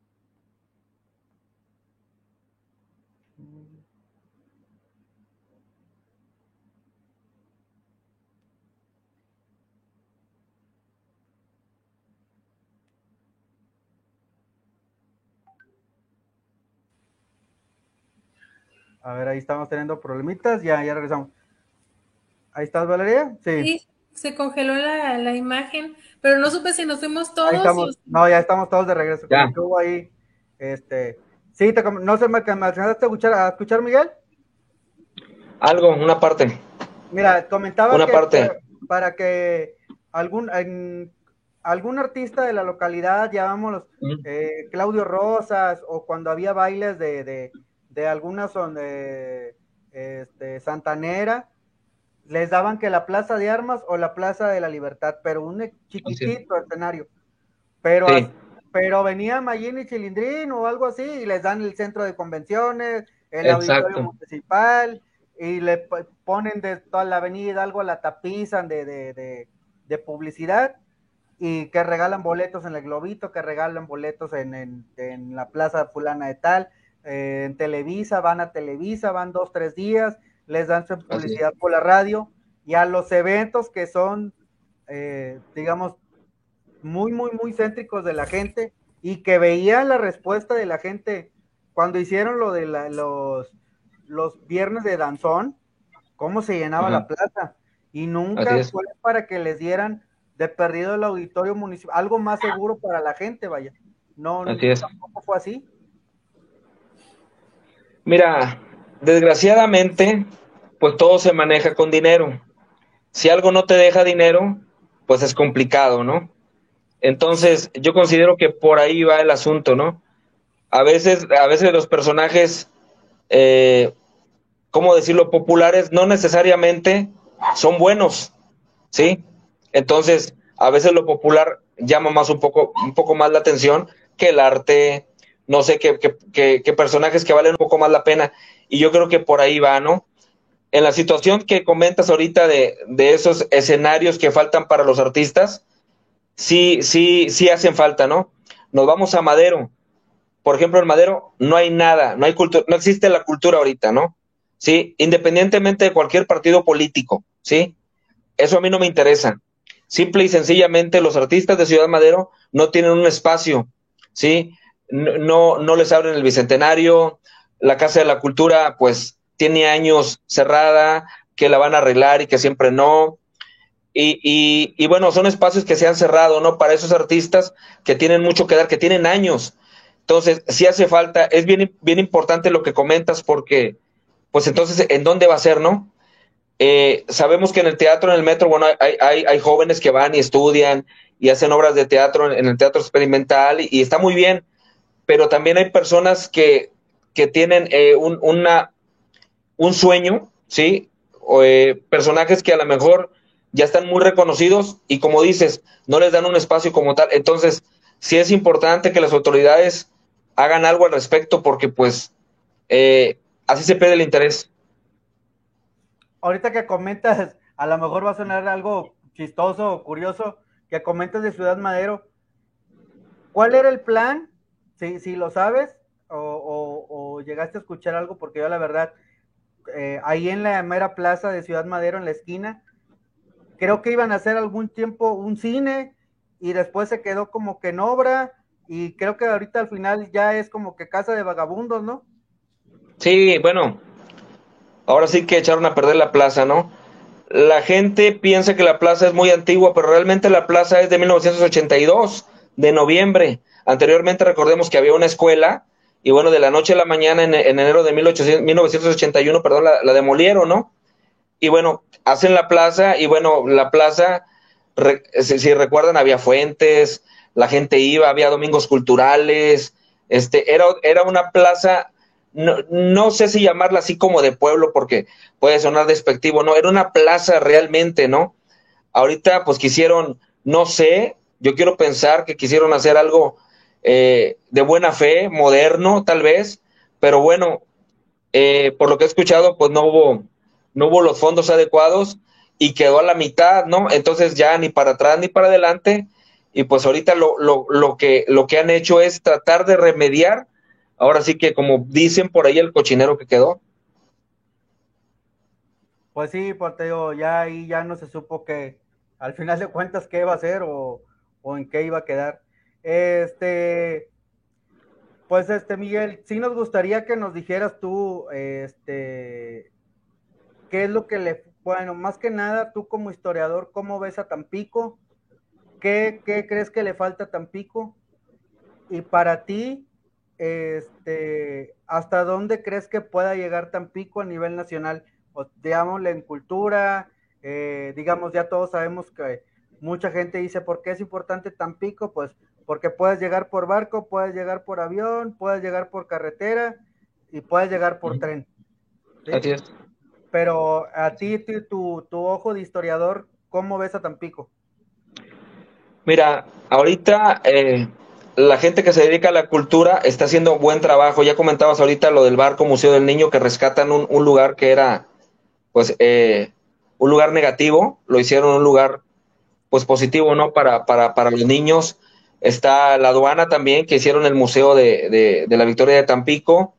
A ver, ahí estamos teniendo problemitas, ya, ya regresamos. Ahí estás, Valeria. Sí. se congeló la, la, imagen, pero no supe si nos fuimos todos. No, ya estamos todos de regreso. Ya. ahí, este, sí, te, no sé, ¿me, me alcanzaste a escuchar, a escuchar, Miguel? Algo, una parte. Mira, comentaba una parte. Para, que algún, en, algún artista de la localidad, llamámoslos eh, Claudio Rosas, o cuando había bailes de, de, de algunas donde este, Santanera, les daban que la Plaza de Armas o la Plaza de la Libertad, pero un chiquitito escenario. Pero, pero venía Mayín y Chilindrín o algo así y les dan el centro de convenciones, el auditorio municipal y le ponen de toda la avenida algo, la tapizan de, de, de, publicidad y que regalan boletos en el globito, que regalan boletos en, en, en la plaza fulana de tal, eh, en Televisa, van a Televisa, van dos, tres días, les dan su publicidad por la radio y a los eventos que son, eh, digamos, muy, muy, muy céntricos de la gente y que veían la respuesta de la gente cuando hicieron lo de los, los viernes de danzón, cómo se llenaba la plaza. Y nunca fue para que les dieran de perdido el auditorio municipal, algo más seguro para la gente, vaya. No, no tampoco fue así. Mira, desgraciadamente, pues todo se maneja con dinero. Si algo no te deja dinero, pues es complicado, ¿no? Entonces, yo considero que por ahí va el asunto, ¿no? A veces, a veces los personajes, eh, ¿cómo decirlo?, populares, no necesariamente son buenos, ¿sí? Entonces, a veces lo popular llama más un poco, un poco más la atención que el arte, no sé, qué, personajes que valen un poco más la pena. Y yo creo que por ahí va, ¿no? En la situación que comentas ahorita de, de esos escenarios que faltan para los artistas, sí, sí, sí hacen falta, ¿no? Nos vamos a Madero. Por ejemplo, en Madero no hay nada, no hay cultura, no existe la cultura ahorita, ¿no? Sí, independientemente de cualquier partido político, ¿sí? Eso a mí no me interesa. Simple y sencillamente los artistas de Ciudad Madero no tienen un espacio, ¿sí? No, no les abren el bicentenario, la Casa de la Cultura pues tiene años cerrada, que la van a arreglar y que siempre no. Y, y, bueno, son espacios que se han cerrado, ¿no? Para esos artistas que tienen mucho que dar, que tienen años. Entonces, si hace falta, es bien, bien importante lo que comentas porque, pues entonces, ¿en dónde va a ser, no? Eh, sabemos que en el teatro, en el metro, bueno, hay, hay, hay, jóvenes que van y estudian y hacen obras de teatro en, el teatro experimental y, está muy bien, pero también hay personas que, que tienen eh, un, una, un sueño, ¿sí? O, eh, personajes que a lo mejor ya están muy reconocidos y como dices, no les dan un espacio como tal. Entonces, sí es importante que las autoridades hagan algo al respecto porque pues eh, así se pierde el interés. Ahorita que comentas, a lo mejor va a sonar algo chistoso o curioso, que comentas de Ciudad Madero. ¿Cuál era el plan si, si lo sabes o, llegaste a escuchar algo, porque yo la verdad, eh, ahí en la mera plaza de Ciudad Madero, en la esquina, creo que iban a hacer algún tiempo un cine y después se quedó como que en obra y creo que ahorita al final ya es como que casa de vagabundos, ¿no? Sí, bueno, ahora sí que echaron a perder la plaza, ¿no? La gente piensa que la plaza es muy antigua, pero realmente la plaza es de 1982, de noviembre. Anteriormente recordemos que había una escuela y bueno, de la noche a la mañana en, enero de 1981, perdón, la, demolieron, ¿no? Y bueno, hacen la plaza y bueno, la plaza, si, recuerdan, había fuentes, la gente iba, había domingos culturales, este, era, era una plaza, no, no sé si llamarla así como de pueblo porque puede sonar despectivo, no, era una plaza realmente, ¿no? Ahorita pues quisieron, no sé, yo quiero pensar que quisieron hacer algo eh, de buena fe, moderno tal vez, pero bueno, eh, por lo que he escuchado, pues no hubo, no hubo los fondos adecuados y quedó a la mitad, ¿no? Entonces ya ni para atrás ni para adelante, y pues ahorita lo, lo, lo, que, lo que han hecho es tratar de remediar, ahora sí que como dicen por ahí el cochinero que quedó. Pues sí, pues ya ahí ya no se supo que al final de cuentas qué iba a hacer o, o en qué iba a quedar. Este, pues este, Miguel, sí nos gustaría que nos dijeras tú, este, qué es lo que le, bueno, más que nada, tú como historiador, ¿cómo ves a Tampico? ¿Qué, qué crees que le falta a Tampico? Y para ti, este, ¿hasta dónde crees que pueda llegar Tampico a nivel nacional? O, digámosle en cultura, eh, digamos, ya todos sabemos que mucha gente dice, ¿por qué es importante Tampico? Pues porque puedes llegar por barco, puedes llegar por avión, puedes llegar por carretera y puedes llegar por tren. Así es. Pero a ti, tu, tu ojo de historiador, ¿cómo ves a Tampico? Mira, ahorita eh, la gente que se dedica a la cultura está haciendo buen trabajo. Ya comentabas ahorita lo del barco Museo del Niño que rescatan un, un lugar que era, pues, eh, un lugar negativo, lo hicieron un lugar, pues, positivo, ¿no? Para, para, para los niños. Está la aduana también, que hicieron el Museo de, de, la Victoria de Tampico.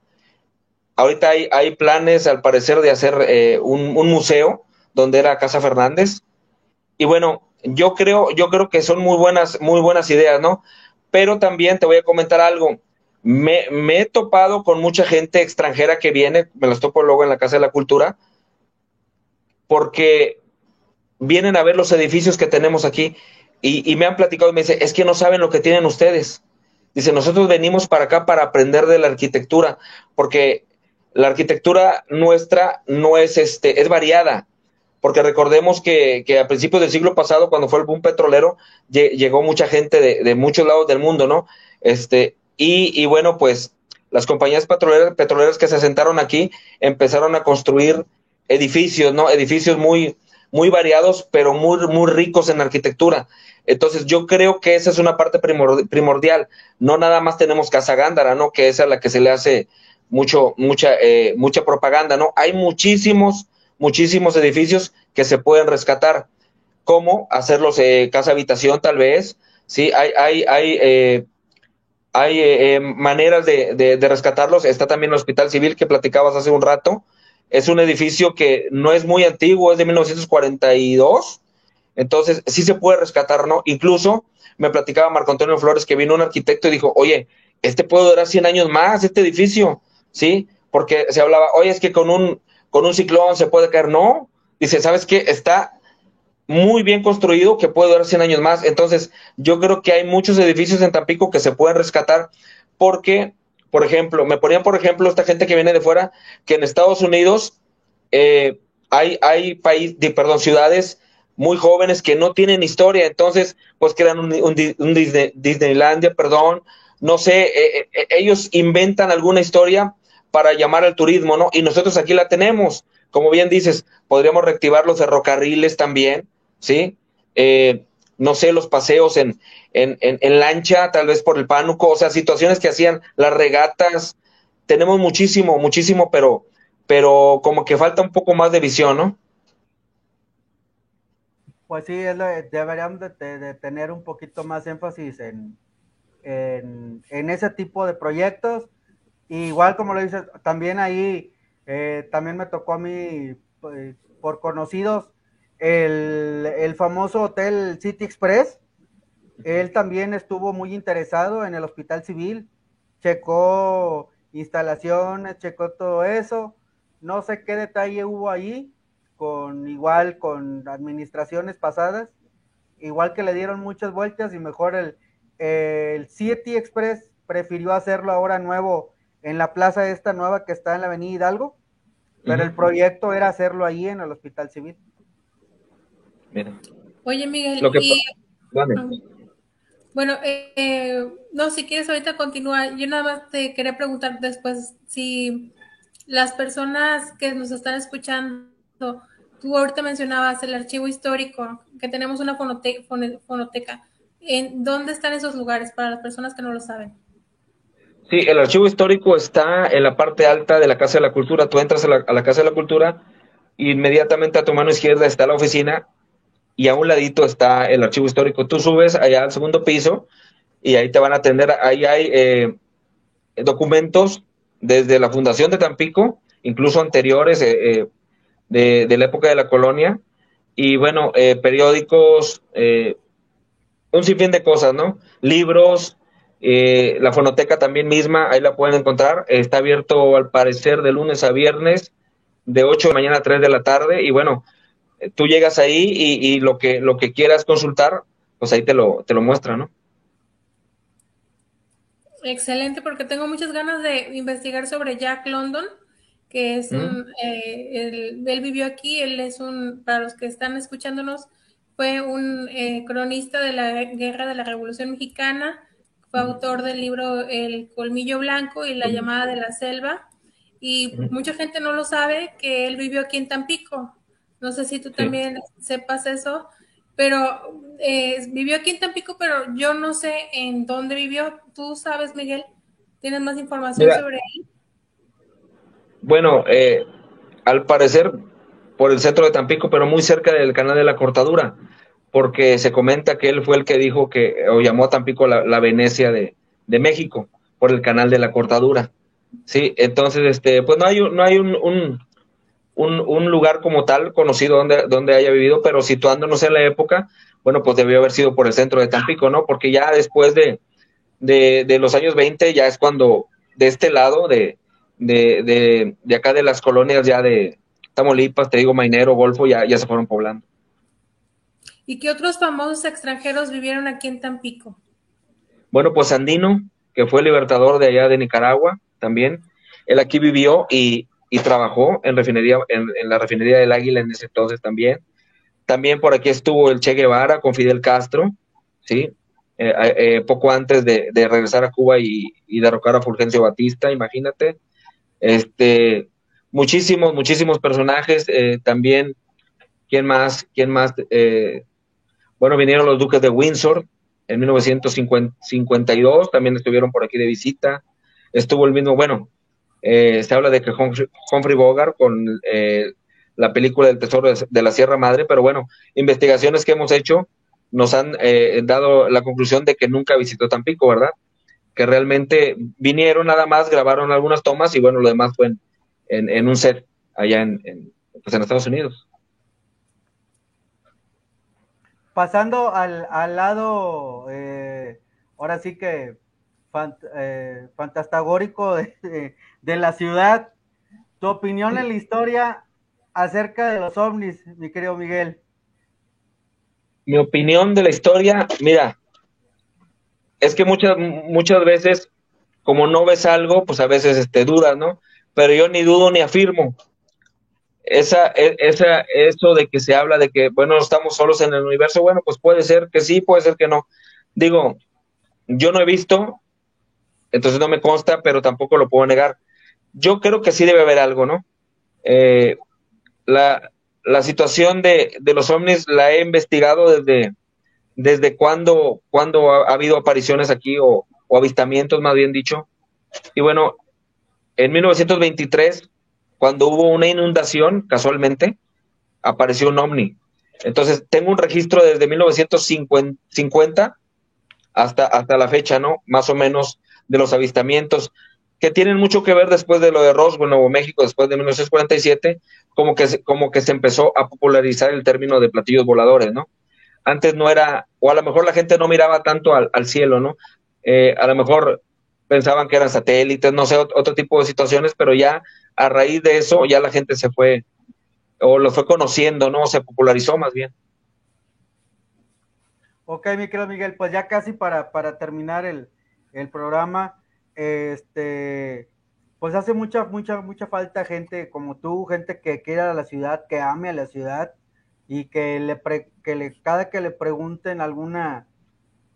Ahorita hay, hay planes, al parecer, de hacer eh, un, un museo donde era Casa Fernández. Y bueno, yo creo, yo creo que son muy buenas, muy buenas ideas, ¿no? pero también te voy a comentar algo. Me, he topado con mucha gente extranjera que viene, me los topo luego en la Casa de la Cultura, porque vienen a ver los edificios que tenemos aquí y, me han platicado y me dice, es que no saben lo que tienen ustedes. Dice, nosotros venimos para acá para aprender de la arquitectura, porque la arquitectura nuestra no es, este, es variada porque recordemos que, a principios del siglo pasado, cuando fue el boom petrolero, llegó mucha gente de, muchos lados del mundo, ¿no? Este, y, bueno, pues las compañías petroleras, petroleras que se asentaron aquí empezaron a construir edificios, ¿no? Edificios muy, muy variados, pero muy, muy ricos en arquitectura. Entonces, yo creo que esa es una parte primordial. No nada más tenemos Casa Gándara, ¿no? Que esa es la que se le hace mucho, mucha, eh, mucha propaganda, ¿no? Hay muchísimos muchísimos edificios que se pueden rescatar. ¿Cómo hacerlos eh, casa habitación tal vez? Sí, hay, hay, hay, eh, hay eh, maneras de, de, rescatarlos. Está también el Hospital Civil que platicabas hace un rato. Es un edificio que no es muy antiguo, es de 1942. Entonces, sí se puede rescatar, ¿no? Incluso me platicaba Marco Antonio Flores que vino un arquitecto y dijo, oye, este puede durar 100 años más, este edificio, ¿sí? Porque se hablaba, oye, es que con un, con un ciclón se puede caer. No, dice, ¿sabes qué? Está muy bien construido que puede durar 100 años más. Entonces, yo creo que hay muchos edificios en Tampico que se pueden rescatar porque, por ejemplo, me ponían, por ejemplo, esta gente que viene de fuera, que en Estados Unidos eh, hay, hay país, perdón, ciudades muy jóvenes que no tienen historia, entonces, pues crean un, un, Disneylandia, perdón, no sé, eh, eh, ellos inventan alguna historia para llamar al turismo, ¿no? Y nosotros aquí la tenemos. Como bien dices, podríamos reactivar los ferrocarriles también, ¿sí? Eh, no sé, los paseos en, en, en, lancha, tal vez por el pánuco, o sea, situaciones que hacían las regatas. Tenemos muchísimo, muchísimo, pero, pero como que falta un poco más de visión, ¿no? Pues sí, deberíamos de, tener un poquito más énfasis en, en, en, ese tipo de proyectos igual como lo dices, también ahí, eh, también me tocó a mí, pues, por conocidos, el, el, famoso hotel City Express. Él también estuvo muy interesado en el hospital civil, checó instalaciones, checó todo eso. No sé qué detalle hubo ahí, con igual con administraciones pasadas, igual que le dieron muchas vueltas y mejor el, el City Express prefirió hacerlo ahora nuevo en la plaza esta nueva que está en la avenida Hidalgo, pero el proyecto era hacerlo ahí en el Hospital Civil. Oye, Miguel, bueno, eh, eh, no, si quieres ahorita continuar, yo nada más te quería preguntar después si las personas que nos están escuchando, tú ahorita mencionabas el archivo histórico, que tenemos una fonoteca, ¿en dónde están esos lugares para las personas que no lo saben? Sí, el archivo histórico está en la parte alta de la Casa de la Cultura. Tú entras a la, Casa de la Cultura y inmediatamente a tu mano izquierda está la oficina y a un ladito está el archivo histórico. Tú subes allá al segundo piso y ahí te van a atender. Ahí hay eh, documentos desde la fundación de Tampico, incluso anteriores eh, eh, de, la época de la colonia, y bueno, periódicos, un sinfín de cosas, ¿no? Libros, eh, la fonoteca también misma, ahí la pueden encontrar. Está abierto al parecer de lunes a viernes, de 8 de mañana a 3 de la tarde. Y bueno, tú llegas ahí y, lo que lo que quieras consultar, pues ahí te lo, te lo muestra, ¿no? Excelente, porque tengo muchas ganas de investigar sobre Jack London, que es un, eh, él, vivió aquí, él es un, para los que están escuchándonos, fue un eh, cronista de la guerra de la Revolución Mexicana, fue autor del libro El Colmillo Blanco y La llamada de la selva, y mucha gente no lo sabe que él vivió aquí en Tampico. No sé si tú también sepas eso, pero eh, vivió aquí en Tampico, pero yo no sé en dónde vivió. ¿Tú sabes, Miguel? ¿Tienes más información sobre él? Bueno, eh, al parecer por el centro de Tampico, pero muy cerca del canal de la Cortadura, porque se comenta que él fue el que dijo que, o llamó a Tampico la, Venecia de, México, por el canal de la Cortadura. Sí, entonces, este, pues no hay, no hay un, un, un, lugar como tal conocido donde, donde haya vivido, pero situándonos en la época, bueno, pues debió haber sido por el centro de Tampico, ¿no? Porque ya después de, de, los años 20 ya es cuando de este lado, de, de, de, acá de las colonias ya de Tamaulipas, te digo, Mainero, Golfo, ya, ya se fueron poblando. ¿Y qué otros famosos extranjeros vivieron aquí en Tampico? Bueno, pues Andino, que fue libertador de allá de Nicaragua también. Él aquí vivió y, y trabajó en, refinería, en, la refinería del Águila en ese entonces también. También por aquí estuvo el Che Guevara con Fidel Castro, ¿sí? Eh, eh, poco antes de, regresar a Cuba y, derrocar a Fulgencio Batista, imagínate. Este, muchísimos, muchísimos personajes. Eh, también, ¿quién más? ¿Quién más? bueno, vinieron los duques de Windsor en 1952, también estuvieron por aquí de visita. Estuvo el mismo, bueno, eh, se habla de que Humphrey, Bogart con eh, la película del Tesoro de, la Sierra Madre, pero bueno, investigaciones que hemos hecho nos han eh, dado la conclusión de que nunca visitó Tampico, ¿verdad? Que realmente vinieron nada más, grabaron algunas tomas y bueno, lo demás fue en, un set allá en, pues en Estados Unidos. Pasando al, al lado, ahora sí que fantastagórico de, de la ciudad. Tu opinión en la historia acerca de los ovnis, mi querido Miguel. Mi opinión de la historia, mira, es que muchas, muchas veces, como no ves algo, pues a veces este, dudas, ¿no? Pero yo ni dudo ni afirmo. Esa, e, esa, eso de que se habla de que, bueno, estamos solos en el universo, bueno, pues puede ser que sí, puede ser que no. Digo, yo no he visto, entonces no me consta, pero tampoco lo puedo negar yo creo que sí debe haber algo, ¿no? Eh, la, situación de, los ovnis la he investigado desde, desde cuando, cuando ha, habido apariciones aquí o, avistamientos, más bien dicho. Y bueno, en 1923, cuando hubo una inundación, casualmente, apareció un ovni. Entonces, tengo un registro desde 1950 hasta, hasta la fecha, ¿no? Más o menos de los avistamientos que tienen mucho que ver después de lo de Roswell, Nuevo México, después de 1947, como que, se, como que se empezó a popularizar el término de platillos voladores, ¿no? Antes no era, o a lo mejor la gente no miraba tanto al, cielo, ¿no? Eh, a lo mejor pensaban que eran satélites, no sé, otro tipo de situaciones, pero ya a raíz de eso ya la gente se fue, o lo fue conociendo, ¿no? Se popularizó más bien. Ok, mi querido Miguel, pues ya casi para, para terminar el, el programa, este, pues hace mucha, mucha, mucha falta gente como tú, gente que quiera a la ciudad, que ame a la ciudad y que le, que le cada que le pregunten alguna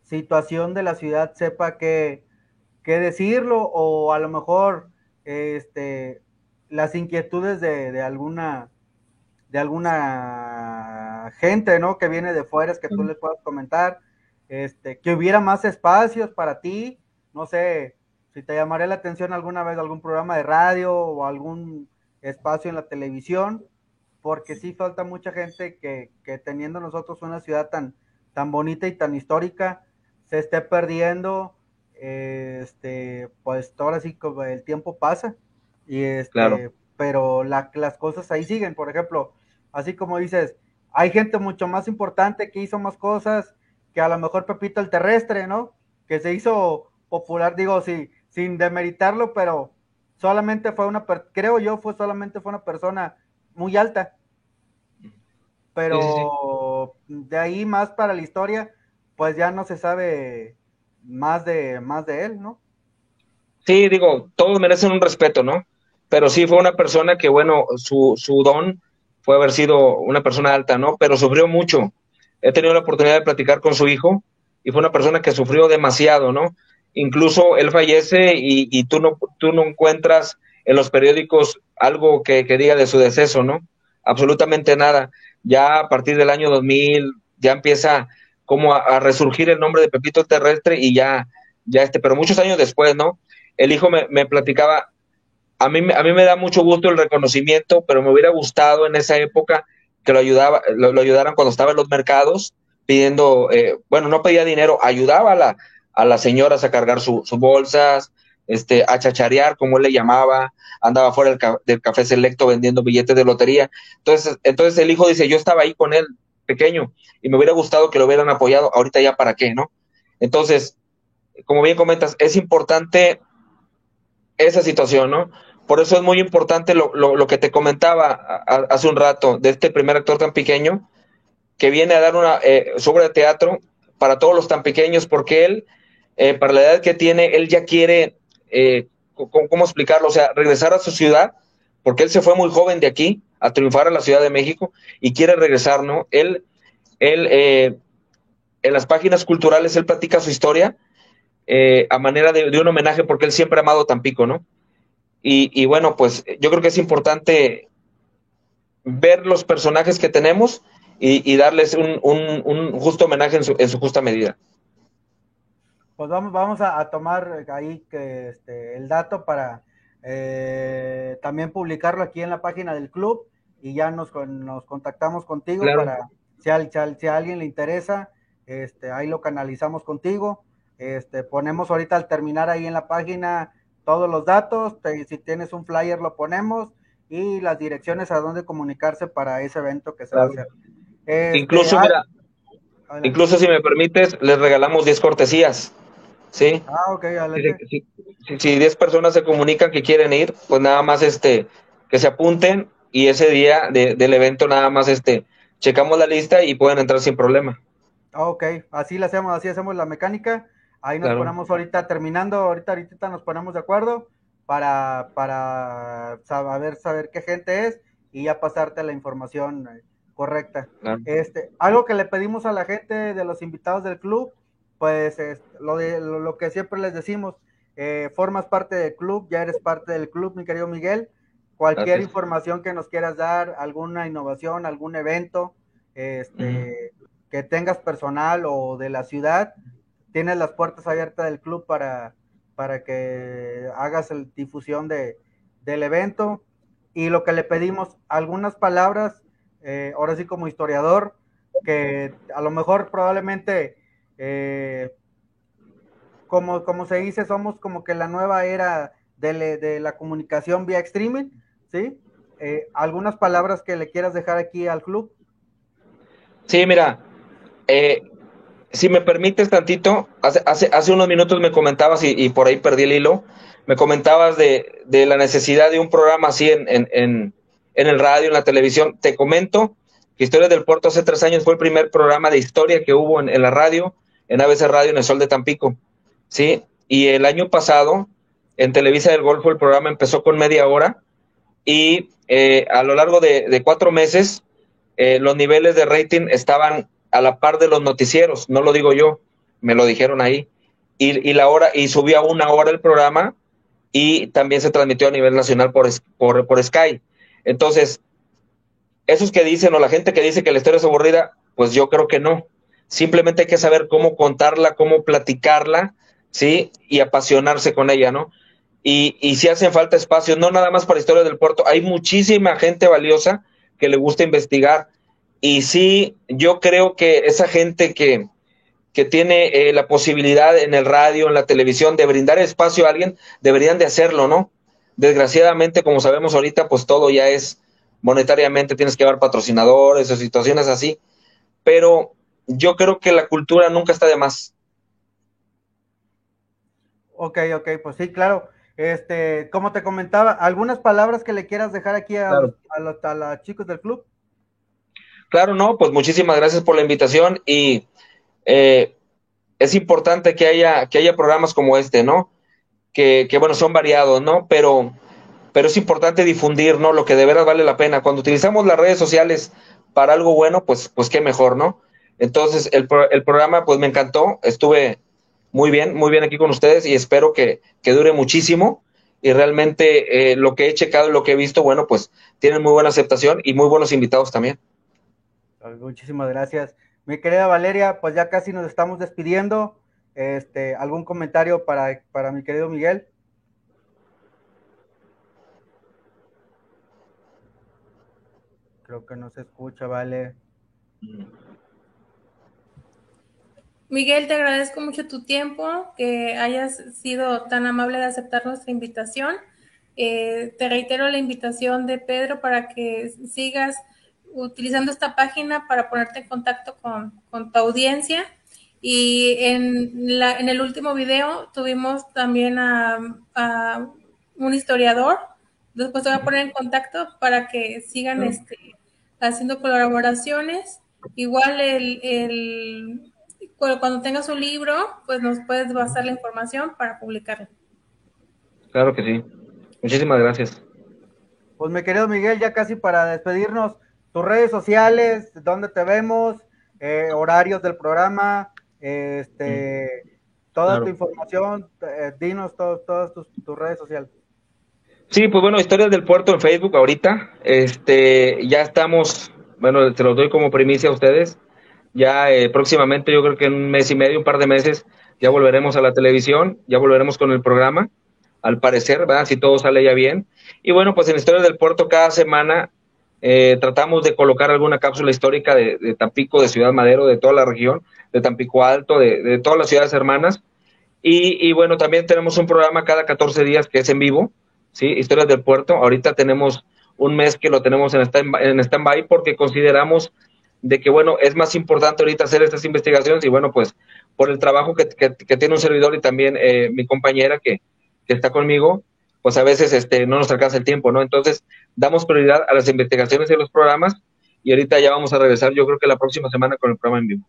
situación de la ciudad sepa qué, qué decirlo o a lo mejor este, las inquietudes de, de, alguna de alguna gente, ¿no? Que viene de fuera, es que tú les puedas comentar, este, que hubiera más espacios para ti, no sé, si te llamaré la atención alguna vez algún programa de radio o algún espacio en la televisión, porque sí falta mucha gente que, teniendo nosotros una ciudad tan, tan bonita y tan histórica, se esté perdiendo, este, pues ahora sí como el tiempo pasa, y este, pero las cosas ahí siguen, por ejemplo, así como dices, hay gente mucho más importante que hizo más cosas que a lo mejor Pepito el Terrestre, ¿no? Que se hizo popular, digo, sí, sin demeritarlo, pero solamente fue una, creo yo, fue solamente fue una persona muy alta. pero de ahí más para la historia, pues ya no se sabe más de, más de él, ¿no? Sí, digo, todos merecen un respeto, ¿no? Pero sí fue una persona que, bueno, su, su don fue haber sido una persona alta, ¿no? Pero sufrió mucho. He tenido la oportunidad de platicar con su hijo y fue una persona que sufrió demasiado, ¿no? Incluso él fallece y, tú, no, tú no encuentras en los periódicos algo que, que, diga de su deceso, ¿no? Absolutamente nada. Ya a partir del año 2000 ya empieza como a, resurgir el nombre de Pepito Terrestre y ya, ya este, pero muchos años después, ¿no? El hijo me, me platicaba, a mí, a mí me da mucho gusto el reconocimiento, pero me hubiera gustado en esa época que lo, ayudaba, lo, ayudaran cuando estaba en los mercados pidiendo, eh, bueno, no pedía dinero, ayudaba la, a las señoras a cargar su, sus bolsas, este, a chacharear, como él le llamaba, andaba fuera del, ca del, café selecto vendiendo billetes de lotería. Entonces, entonces el hijo dice, yo estaba ahí con él pequeño y me hubiera gustado que lo hubieran apoyado, ahorita ya para qué, ¿no? Entonces, como bien comentas, es importante esa situación, ¿no? Por eso es muy importante lo, lo, lo que te comentaba hace un rato de este primer actor tan pequeño que viene a dar una eh, obra de teatro para todos los tan pequeños, porque él, eh, para la edad que tiene, él ya quiere, eh, ¿cómo, ¿cómo, explicarlo? O sea, regresar a su ciudad, porque él se fue muy joven de aquí a triunfar a la Ciudad de México y quiere regresar, ¿no? Él, él eh, en las páginas culturales, él platica su historia eh, a manera de, de, un homenaje, porque él siempre ha amado Tampico, ¿no? Y, y bueno, pues yo creo que es importante ver los personajes que tenemos y, y darles un, un, un, justo homenaje en su, en su, justa medida. Pues vamos, vamos a, a tomar ahí que este, el dato para eh, también publicarlo aquí en la página del club y ya nos, nos contactamos contigo claro. para si a, si a, alguien le interesa, este, ahí lo canalizamos contigo. Este, ponemos ahorita al terminar ahí en la página todos los datos, te, si tienes un flyer lo ponemos y las direcciones a dónde comunicarse para ese evento que se claro. va a hacer. Este, incluso, ah, mira, incluso si me permites, les regalamos 10 cortesías. ¿Sí? Ah, ok, si, si, si 10 personas se comunican que quieren ir, pues nada más este, que se apunten y ese día de, del evento nada más este, checamos la lista y pueden entrar sin problema. Ah, ok, así la hacemos, así hacemos la mecánica. Ahí nos claro. ponemos ahorita, terminando, ahorita, ahorita nos ponemos de acuerdo para, para saber, saber qué gente es y ya pasarte la información eh, correcta. Claro. Este, algo que le pedimos a la gente de los invitados del club, pues es lo, de, lo, lo que siempre les decimos, eh, formas parte del club, ya eres parte del club, mi querido Miguel. Cualquier Gracias. información que nos quieras dar, alguna innovación, algún evento, este, uh -huh. que tengas personal o de la ciudad, tienes las puertas abiertas del club para, para que hagas el difusión de, del evento. Y lo que le pedimos, algunas palabras eh, ahora sí como historiador, que a lo mejor probablemente, eh, como, como se dice, somos como que la nueva era de, la comunicación vía streaming, ¿sí? Eh, ¿Algunas palabras que le quieras dejar aquí al club? Sí, mira, eh, si me permites tantito, hace, hace, hace unos minutos me comentabas y, por ahí perdí el hilo, me comentabas de, de la necesidad de un programa así en, en, en el radio, en la televisión. Te comento que Historia del Puerto hace tres años fue el primer programa de historia que hubo en, la radio, en ABC Radio, en el Sol de Tampico. ¿sí? Y el año pasado, en Televisa del Golfo, el programa empezó con media hora y eh, a lo largo de, cuatro meses, eh, los niveles de rating estaban a la par de los noticieros, no lo digo yo, me lo dijeron ahí. Y, y la hora, y subió a una hora el programa y también se transmitió a nivel nacional por, por, por Sky. Entonces, esos que dicen o la gente que dice que la historia es aburrida, pues yo creo que no. Simplemente hay que saber cómo contarla, cómo platicarla, ¿sí? Y apasionarse con ella, ¿no? Y, y si hacen falta espacios, no nada más para historia del puerto, hay muchísima gente valiosa que le gusta investigar. Y sí, yo creo que esa gente que, que tiene eh, la posibilidad en el radio, en la televisión, de brindar espacio a alguien, deberían de hacerlo, ¿no? Desgraciadamente, como sabemos ahorita, pues todo ya es monetariamente, tienes que llevar patrocinadores o situaciones así, pero yo creo que la cultura nunca está de más. Ok, ok, pues sí, claro. Este, como te comentaba, ¿algunas palabras que le quieras dejar aquí a, claro. los, a, los, a los chicos del club? Claro, no, pues muchísimas gracias por la invitación y eh, es importante que haya, que haya programas como este, ¿no? Que, que, bueno, son variados, ¿no? Pero, pero es importante difundir, ¿no? Lo que de veras vale la pena. Cuando utilizamos las redes sociales para algo bueno, pues, pues qué mejor, ¿no? Entonces, el, el programa, pues me encantó, estuve muy bien, muy bien aquí con ustedes y espero que, que dure muchísimo y realmente eh, lo que he checado y lo que he visto, bueno, pues tienen muy buena aceptación y muy buenos invitados también. Muchísimas gracias. Mi querida Valeria, pues ya casi nos estamos despidiendo. Este, ¿Algún comentario para, para mi querido Miguel? Creo que no se escucha, vale. Miguel, te agradezco mucho tu tiempo, que hayas sido tan amable de aceptar nuestra invitación. Eh, te reitero la invitación de Pedro para que sigas utilizando esta página para ponerte en contacto con, tu audiencia. Y en, la, en el último video tuvimos también a, un historiador. Después te voy a poner en contacto para que sigan este, haciendo colaboraciones. Igual el, el, cuando tengas un libro, pues nos puedes basar la información para publicarlo. Claro que sí. Muchísimas gracias. Pues mi querido Miguel, ya casi para despedirnos, tus redes sociales, dónde te vemos, eh, horarios del programa, este, toda tu información, eh, dinos todas tus, redes sociales. Sí, pues bueno, Historias del Puerto en Facebook ahorita, este, ya estamos, bueno, te los doy como primicia a ustedes, ya eh, próximamente, yo creo que en un mes y medio, un par de meses, ya volveremos a la televisión, ya volveremos con el programa, al parecer, ¿verdad? Si todo sale ya bien. Y bueno, pues en Historias del Puerto cada semana eh, tratamos de colocar alguna cápsula histórica de, Tampico, de Ciudad Madero, de toda la región, de Tampico Alto, de, todas las ciudades hermanas. Y, bueno, también tenemos un programa cada 14 días que es en vivo, ¿sí? Historias del Puerto. Ahorita tenemos un mes que lo tenemos en stand-by porque consideramos de que, bueno, es más importante ahorita hacer estas investigaciones y, bueno, pues por el trabajo que, tiene un servidor y también eh, mi compañera que, que está conmigo, pues a veces este, no nos alcanza el tiempo, ¿no? Entonces, damos prioridad a las investigaciones y los programas y ahorita ya vamos a regresar, yo creo que la próxima semana con el programa en vivo.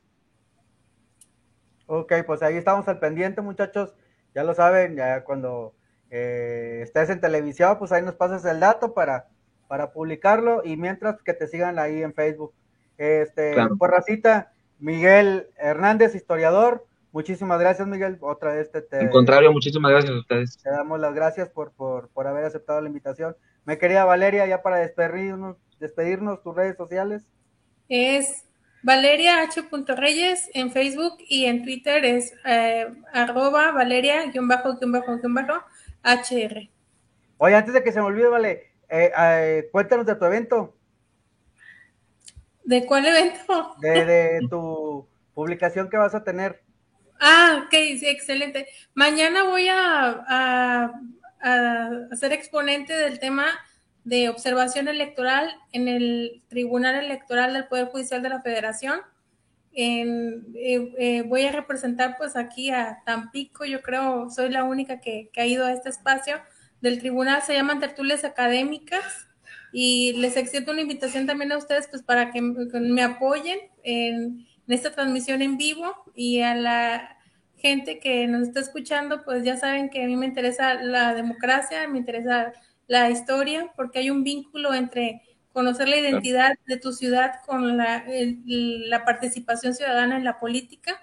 Ok, pues ahí estamos al pendiente, muchachos. Ya lo saben, ya cuando eh, estés en televisión, pues ahí nos pasas el dato para, para publicarlo y mientras que te sigan ahí en Facebook. Este, por racita, Miguel Hernández, historiador, Muchísimas gracias, Miguel. Otra vez te. Al contrario, muchísimas gracias a ustedes. Te damos las gracias por, por, por haber aceptado la invitación. Me quería Valeria, ya para despedirnos, despedirnos tus redes sociales. Es Valeria H. Reyes en Facebook y en Twitter es eh, arroba Valeria-HR. Oye, antes de que se me olvide, Vale, eh, eh, cuéntanos de tu evento. ¿De cuál evento? De, de tu publicación que vas a tener. Ah, ok, sí, excelente. Mañana voy a, ser exponente del tema de observación electoral en el Tribunal Electoral del Poder Judicial de la Federación. En, eh, eh, voy a representar pues aquí a Tampico, yo creo, soy la única que, ha ido a este espacio del tribunal, se llaman tertulias académicas y les extiendo una invitación también a ustedes pues para que me apoyen en en esta transmisión en vivo y a la gente que nos está escuchando, pues ya saben que a mí me interesa la democracia, me interesa la historia, porque hay un vínculo entre conocer la identidad de tu ciudad con la, la participación ciudadana en la política.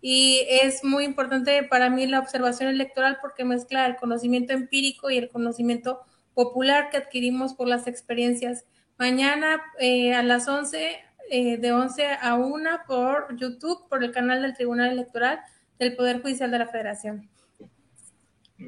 Y es muy importante para mí la observación electoral porque mezcla el conocimiento empírico y el conocimiento popular que adquirimos por las experiencias. Mañana eh, a las 11 eh, de 11 a 1 por YouTube, por el canal del Tribunal Electoral del Poder Judicial de la Federación.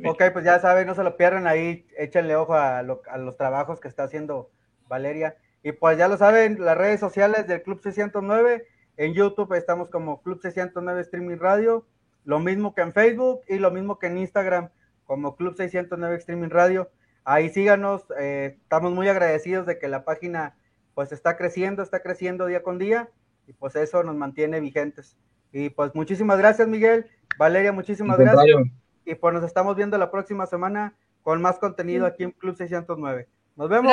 Ok, pues ya saben, no se lo pierdan ahí, échenle ojo a, los trabajos que está haciendo Valeria. Y pues ya lo saben, las redes sociales del Club 609, en YouTube estamos como Club 609 Streaming Radio, lo mismo que en Facebook y lo mismo que en Instagram como Club 609 Streaming Radio. Ahí síganos, eh, estamos muy agradecidos de que la página pues está creciendo, está creciendo día con día y pues eso nos mantiene vigentes. Y pues muchísimas gracias Miguel, Valeria, muchísimas gracias. Y pues nos estamos viendo la próxima semana con más contenido aquí en Club 609. Nos vemos.